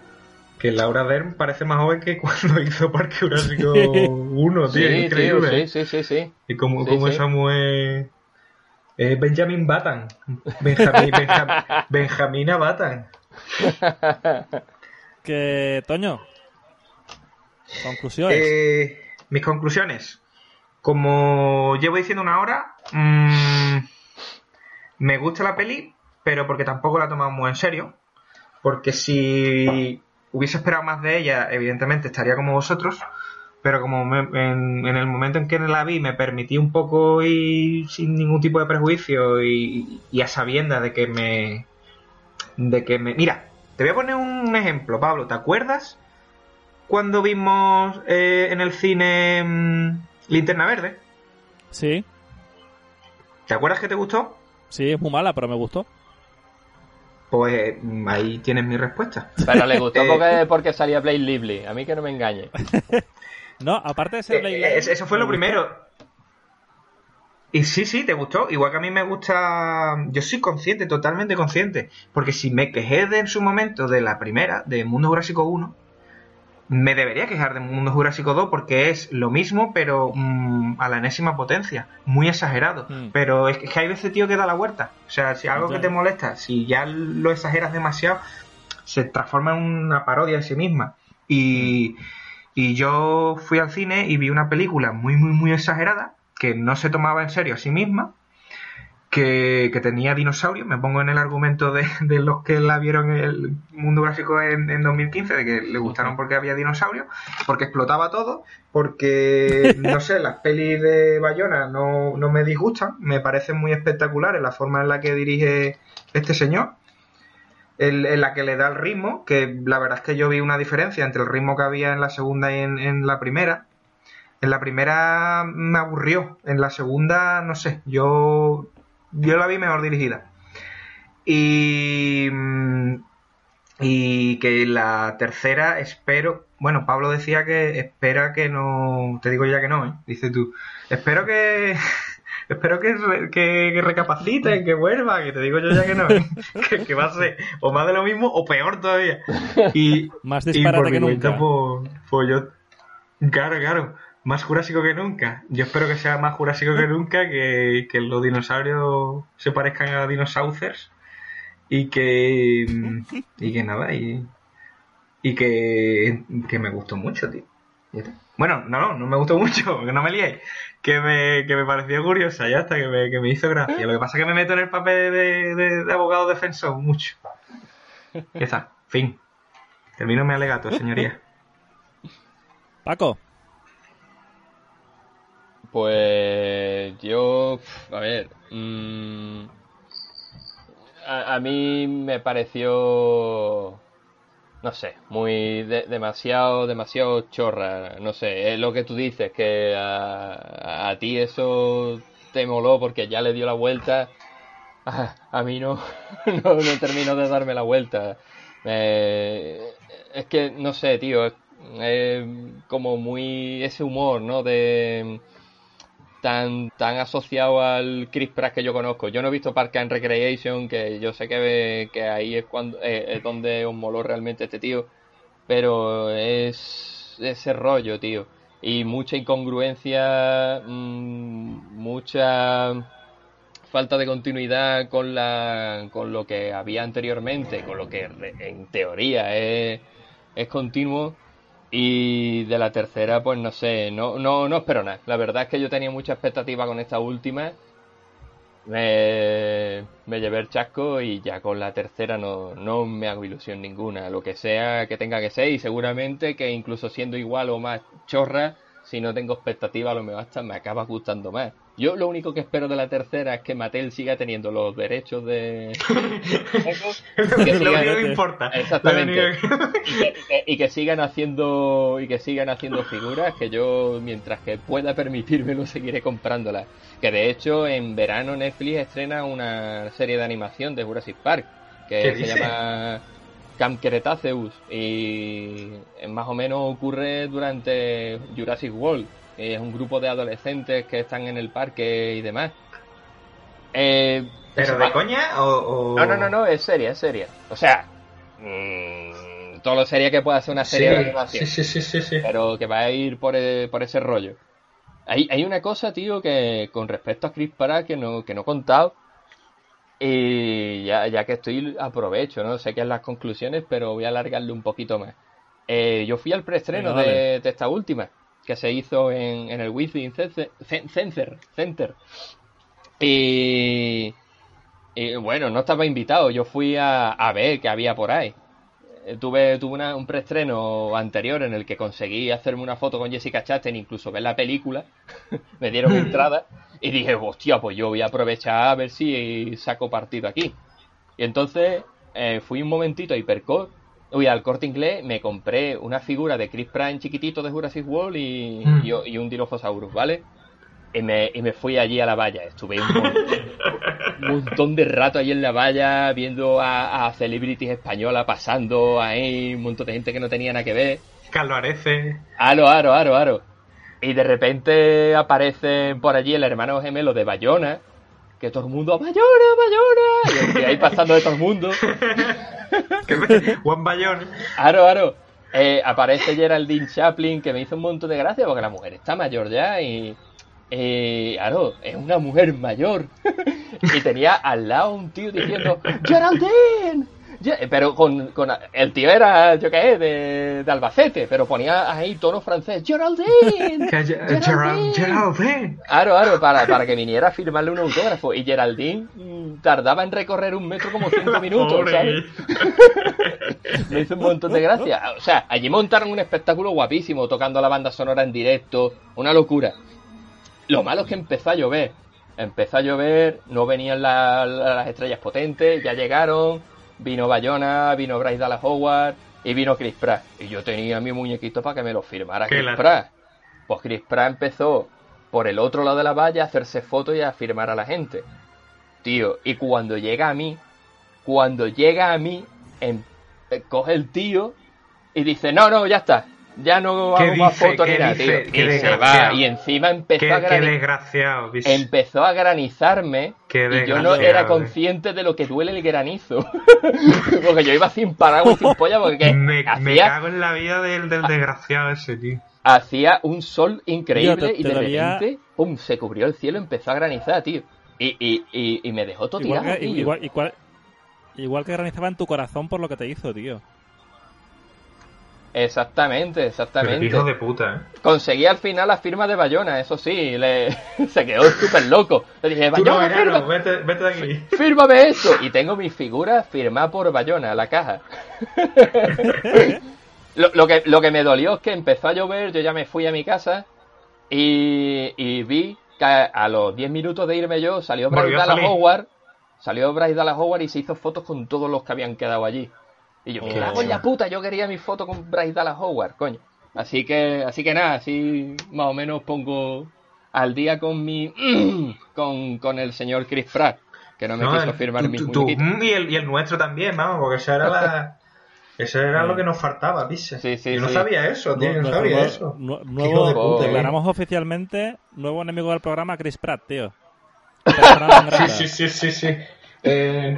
S2: que Laura Dern parece más joven que cuando hizo Parque Jurásico 1, tío, sí, increíble.
S3: sí, sí, sí,
S2: Y como, como esa mujer... Es Benjamin Batan. Benjamin, Benjamin, Benjamina Batan.
S1: que, Toño, conclusiones.
S2: Eh, mis conclusiones. Como llevo diciendo una hora, mmm, me gusta la peli, pero porque tampoco la tomamos muy en serio. Porque si hubiese esperado más de ella, evidentemente estaría como vosotros, pero como en, el momento en que la vi me permití un poco ir sin ningún tipo de prejuicio y, a sabiendas de que me... de que me... Mira, te voy a poner un ejemplo, Pablo, ¿te acuerdas cuando vimos eh, en el cine mm, Linterna Verde?
S1: Sí.
S2: ¿Te acuerdas que te gustó?
S1: Sí, es muy mala, pero me gustó.
S2: Pues mm, ahí tienes mi respuesta.
S3: Pero le gustó porque, porque salía Blade Lively. A mí que no me engañe.
S1: no, aparte de ser eh,
S2: Lively. eso fue lo primero. Y sí, sí, te gustó. Igual que a mí me gusta. Yo soy consciente, totalmente consciente. Porque si me quejé de en su momento de la primera, de Mundo Jurásico 1, me debería quejar de Mundo Jurásico 2 porque es lo mismo, pero mm, a la enésima potencia. Muy exagerado. Hmm. Pero es que hay veces, tío, que da la vuelta. O sea, si algo que te molesta, si ya lo exageras demasiado, se transforma en una parodia de sí misma. Y, y yo fui al cine y vi una película muy, muy, muy exagerada, que no se tomaba en serio a sí misma que, tenía dinosaurios. Me pongo en el argumento de, los que la vieron en el mundo gráfico en, 2015, de que le gustaron porque había dinosaurios, porque explotaba todo, porque, no sé, las pelis de Bayona no, no me disgustan, me parecen muy espectaculares la forma en la que dirige este señor. En, la que le da el ritmo, que la verdad es que yo vi una diferencia entre el ritmo que había en la segunda y en, en la primera. En la primera me aburrió, en la segunda, no sé, yo yo la vi mejor dirigida. Y mm, Y que la tercera espero, bueno, Pablo decía que espera que no, te digo ya que no, ¿eh? dice tú, espero que, espero que, que, recapacite, que vuelva, que te digo yo ya que no, que, va a ser o más de lo mismo o peor todavía. Y,
S1: más disparate que nunca.
S2: Pues, pues yo, claro, claro, más jurásico que nunca. Yo espero que sea más jurásico que nunca, que, que los dinosaurios se parezcan a dinosaurios y que y que nada y, y que, que me gustó mucho tío bueno no no no me gustó mucho que no me lié que me, que me pareció curiosa ya hasta que me, que me hizo gracia. Lo que pasa es que me meto en el papel de, de, abogado defensor mucho. Ya está fin. Termino mi alegato señoría.
S1: Paco.
S3: Pues yo a ver mmm a, mí me pareció no sé, muy demasiado, demasiado chorra, no sé, es lo que tú dices, que a, ti eso te moló porque ya le dio la vuelta, a, mí no, no, no, termino de darme la vuelta. es que, no sé, tío, es como muy ese humor, ¿no? De tan, tan asociado al Chris Pratt que yo conozco. Yo no he visto Park and Recreation, que yo sé que, que ahí es, cuando, eh, es donde os moló realmente este tío, pero es ese rollo, tío. Y mucha incongruencia, mm, mucha falta de continuidad con, la, con lo que había anteriormente, con lo que en teoría es, es continuo y de la tercera, pues no sé, no, no, no espero nada. La verdad es que yo tenía mucha expectativa con esta última. Me, me llevé el chasco y ya con la tercera no, no me hago ilusión ninguna. Lo que sea que tenga que ser y seguramente que incluso siendo igual o más chorra, si no tengo expectativa a lo mejor hasta me acaba gustando más. Yo lo único que espero de la tercera es que Mattel siga teniendo los derechos de...
S2: que lo único que importa.
S3: Exactamente. Y, que, sigan haciendo y que sigan haciendo figuras que yo mientras que pueda permitírmelo seguiré comprándolas. Que de hecho en verano Netflix estrena una serie de animación de Jurassic Park que se llama Camp Cretaceous y más o menos ocurre durante Jurassic World es un grupo de adolescentes que están en el parque y demás.
S2: Eh, ¿Pero de coña o,
S3: No, no, no, no, es seria, es seria. O sea, mmm, todo lo seria que pueda ser una serie de animación.
S2: Sí, sí, sí, sí,
S3: Pero que va a ir por, e, por ese rollo. Hay, hay una cosa, tío, que con respecto a Chris Pratt que no, que no he contado. Y ya, ya que estoy, aprovecho, ¿no? Sé que es las conclusiones, pero voy a alargarle un poquito más. Eh, yo fui al preestreno de, de esta última que se hizo en, en el Wi-Fi Center. Center. Y, bueno, no estaba invitado, yo fui a, a ver qué había por ahí. Eh, tuve, tuve un preestreno anterior en el que conseguí hacerme una foto con Jessica Chastain, incluso ver la película. me dieron entrada y dije, hostia, pues yo voy a aprovechar a ver si saco partido aquí. Y entonces eh, fui un momentito a Hypercore Uy, al corte inglés me compré una figura de Chris Prime chiquitito de Jurassic World y, mm. y, un Dilophosaurus, ¿vale? Y me, y me, fui allí a la valla. Estuve un montón, de rato allí en la valla viendo a, a celebrities españolas pasando ahí, un montón de gente que no tenía nada que ver.
S2: Carlos Arece.
S3: Aro, aro, aro, aro. Y de repente aparecen por allí el hermano gemelo de Bayona, que todo el mundo, Bayona, Bayona, y ahí pasando de todo el mundo.
S2: Juan Bayón.
S3: Aro, aro. Eh, aparece Geraldine Chaplin, que me hizo un montón de gracia porque la mujer está mayor ya y. Eh, claro, es una mujer mayor. y tenía al lado un tío diciendo: ¡Geraldine! pero con, con, el tío era, yo qué sé, de, de, Albacete, pero ponía ahí tono francés, Geraldine,
S2: Geraldine, Geraldine.
S3: Claro, claro, para, para que viniera a firmarle un autógrafo. Y Geraldine mm, tardaba en recorrer un metro como cinco minutos, ¿sabes? Me hizo un montón de gracia. O sea, allí montaron un espectáculo guapísimo, tocando la banda sonora en directo, una locura. Lo malo es que empezó a llover. Empezó a llover, no venían las estrellas potentes, ya llegaron, vino Bayona, vino Bryce Dallas Howard y vino Chris Pratt. Y yo tenía mi muñequito para que me lo firmara Chris Pratt. Pues Chris Pratt empezó por el otro lado de la valla a hacerse fotos y a firmar a la gente. Tío, y cuando llega a mí, cuando llega a mí, em, eh, coge el tío y dice, no, no, ya está. Ya no hago más fotos ni nada, tío. Y se va. Y encima empezó a
S2: granizar.
S3: Empezó a granizarme. y yo no era consciente de lo que duele el granizo. porque yo iba sin paraguas y sin polla. Porque
S2: me, me cago en la vida del, del desgraciado ese, tío.
S3: Hacía un sol increíble y de repente, pum, se cubrió el cielo, empezó a granizar, tío. Y, y, y, me dejó todo tirado,
S1: igual, igual que granizaba en tu corazón por lo que te hizo, tío.
S3: Exactamente, exactamente.
S2: hijo de puta, ¿eh?
S3: Conseguí al final la firma de Bayona, eso sí, le... se quedó súper loco. Le dije, Bayona,
S2: no, vete, vete, de aquí.
S3: Fírmame eso. Y tengo mi figura firmada por Bayona, la caja. lo, que, lo que me dolió es que empezó a llover, yo ya me fui a mi casa y, y vi que a, los 10 minutos de irme yo salió Bryce Dallas Howard, salió Bryce Dallas Howard y se hizo fotos con todos los que habían quedado allí. Y yo, mira, la puta, yo quería mi foto con Bryce Dallas Howard, coño. Así que, así que nada, así más o menos pongo al día con mi con, con el señor Chris Pratt, que no me quiso firmar mi
S2: tu, mm, y, el, y el nuestro también, vamos, porque esa era la Eso era lo que nos faltaba, pise.
S3: Sí, sí,
S2: yo no sabía eso, tío, no, no sabía eso.
S1: nuevo, declaramos oficialmente nuevo enemigo del programa Chris Pratt, tío.
S2: sí, sí, sí, sí, sí. Eh,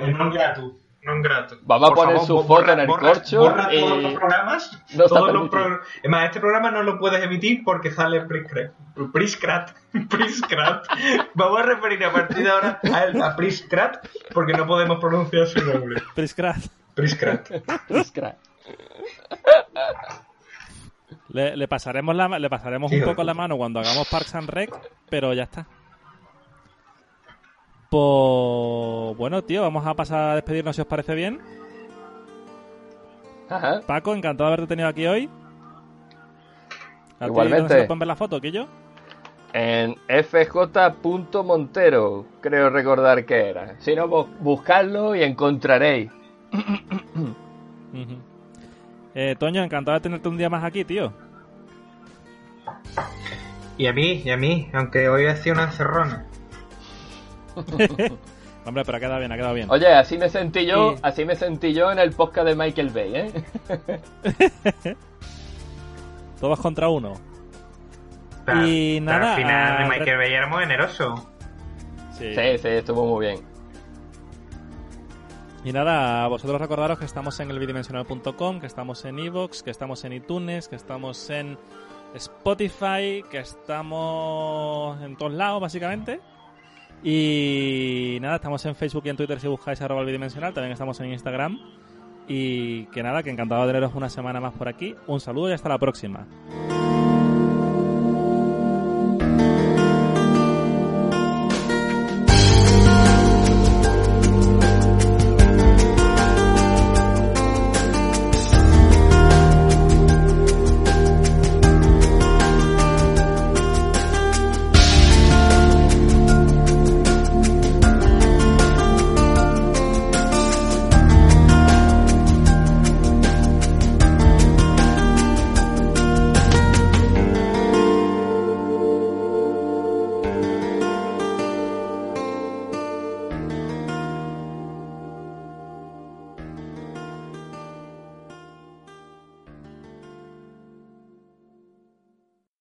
S2: non grato.
S3: Vamos a poner su foto en el corcho.
S2: Borra todos los programas. No todos los pro... Además, este programa no lo puedes emitir porque sale Priscrat. Priscrat. Vamos a referir a partir de ahora a, a Priscrat porque no podemos pronunciar su nombre.
S1: Priscrat.
S2: Priscrat.
S3: Priscrat.
S1: Le, le, pasaremos, la, le pasaremos un poco la mano cuando hagamos Parks and Rec, pero ya está. Pues bueno, tío, vamos a pasar a despedirnos si os parece bien.
S3: Ajá.
S1: Paco, encantado de haberte tenido aquí hoy.
S3: Igualmente.
S1: ¿Dónde se ver la foto, Quillo?
S3: En fj.montero, creo recordar que era. Si no, buscadlo y encontraréis.
S1: eh, Toño, encantado de tenerte un día más aquí, tío.
S2: Y a mí, y a mí, aunque hoy ha sido una encerrona.
S1: Hombre, pero ha quedado bien, ha quedado bien.
S3: Oye, así me sentí yo, así me sentí yo en el podcast de Michael Bay, ¿eh?
S1: Todos contra uno. y nada.
S2: al final de Michael Bay era muy generoso.
S3: Sí. sí, sí, estuvo muy bien.
S1: Y nada, vosotros recordaros que estamos en elbidimensional.com, que estamos en Evox, que estamos en iTunes, que estamos en Spotify, que estamos en todos lados, básicamente. Y nada, estamos en Facebook y en Twitter si buscáis arroba bidimensional, también estamos en Instagram. Y que nada, que encantado de teneros una semana más por aquí. Un saludo y hasta la próxima.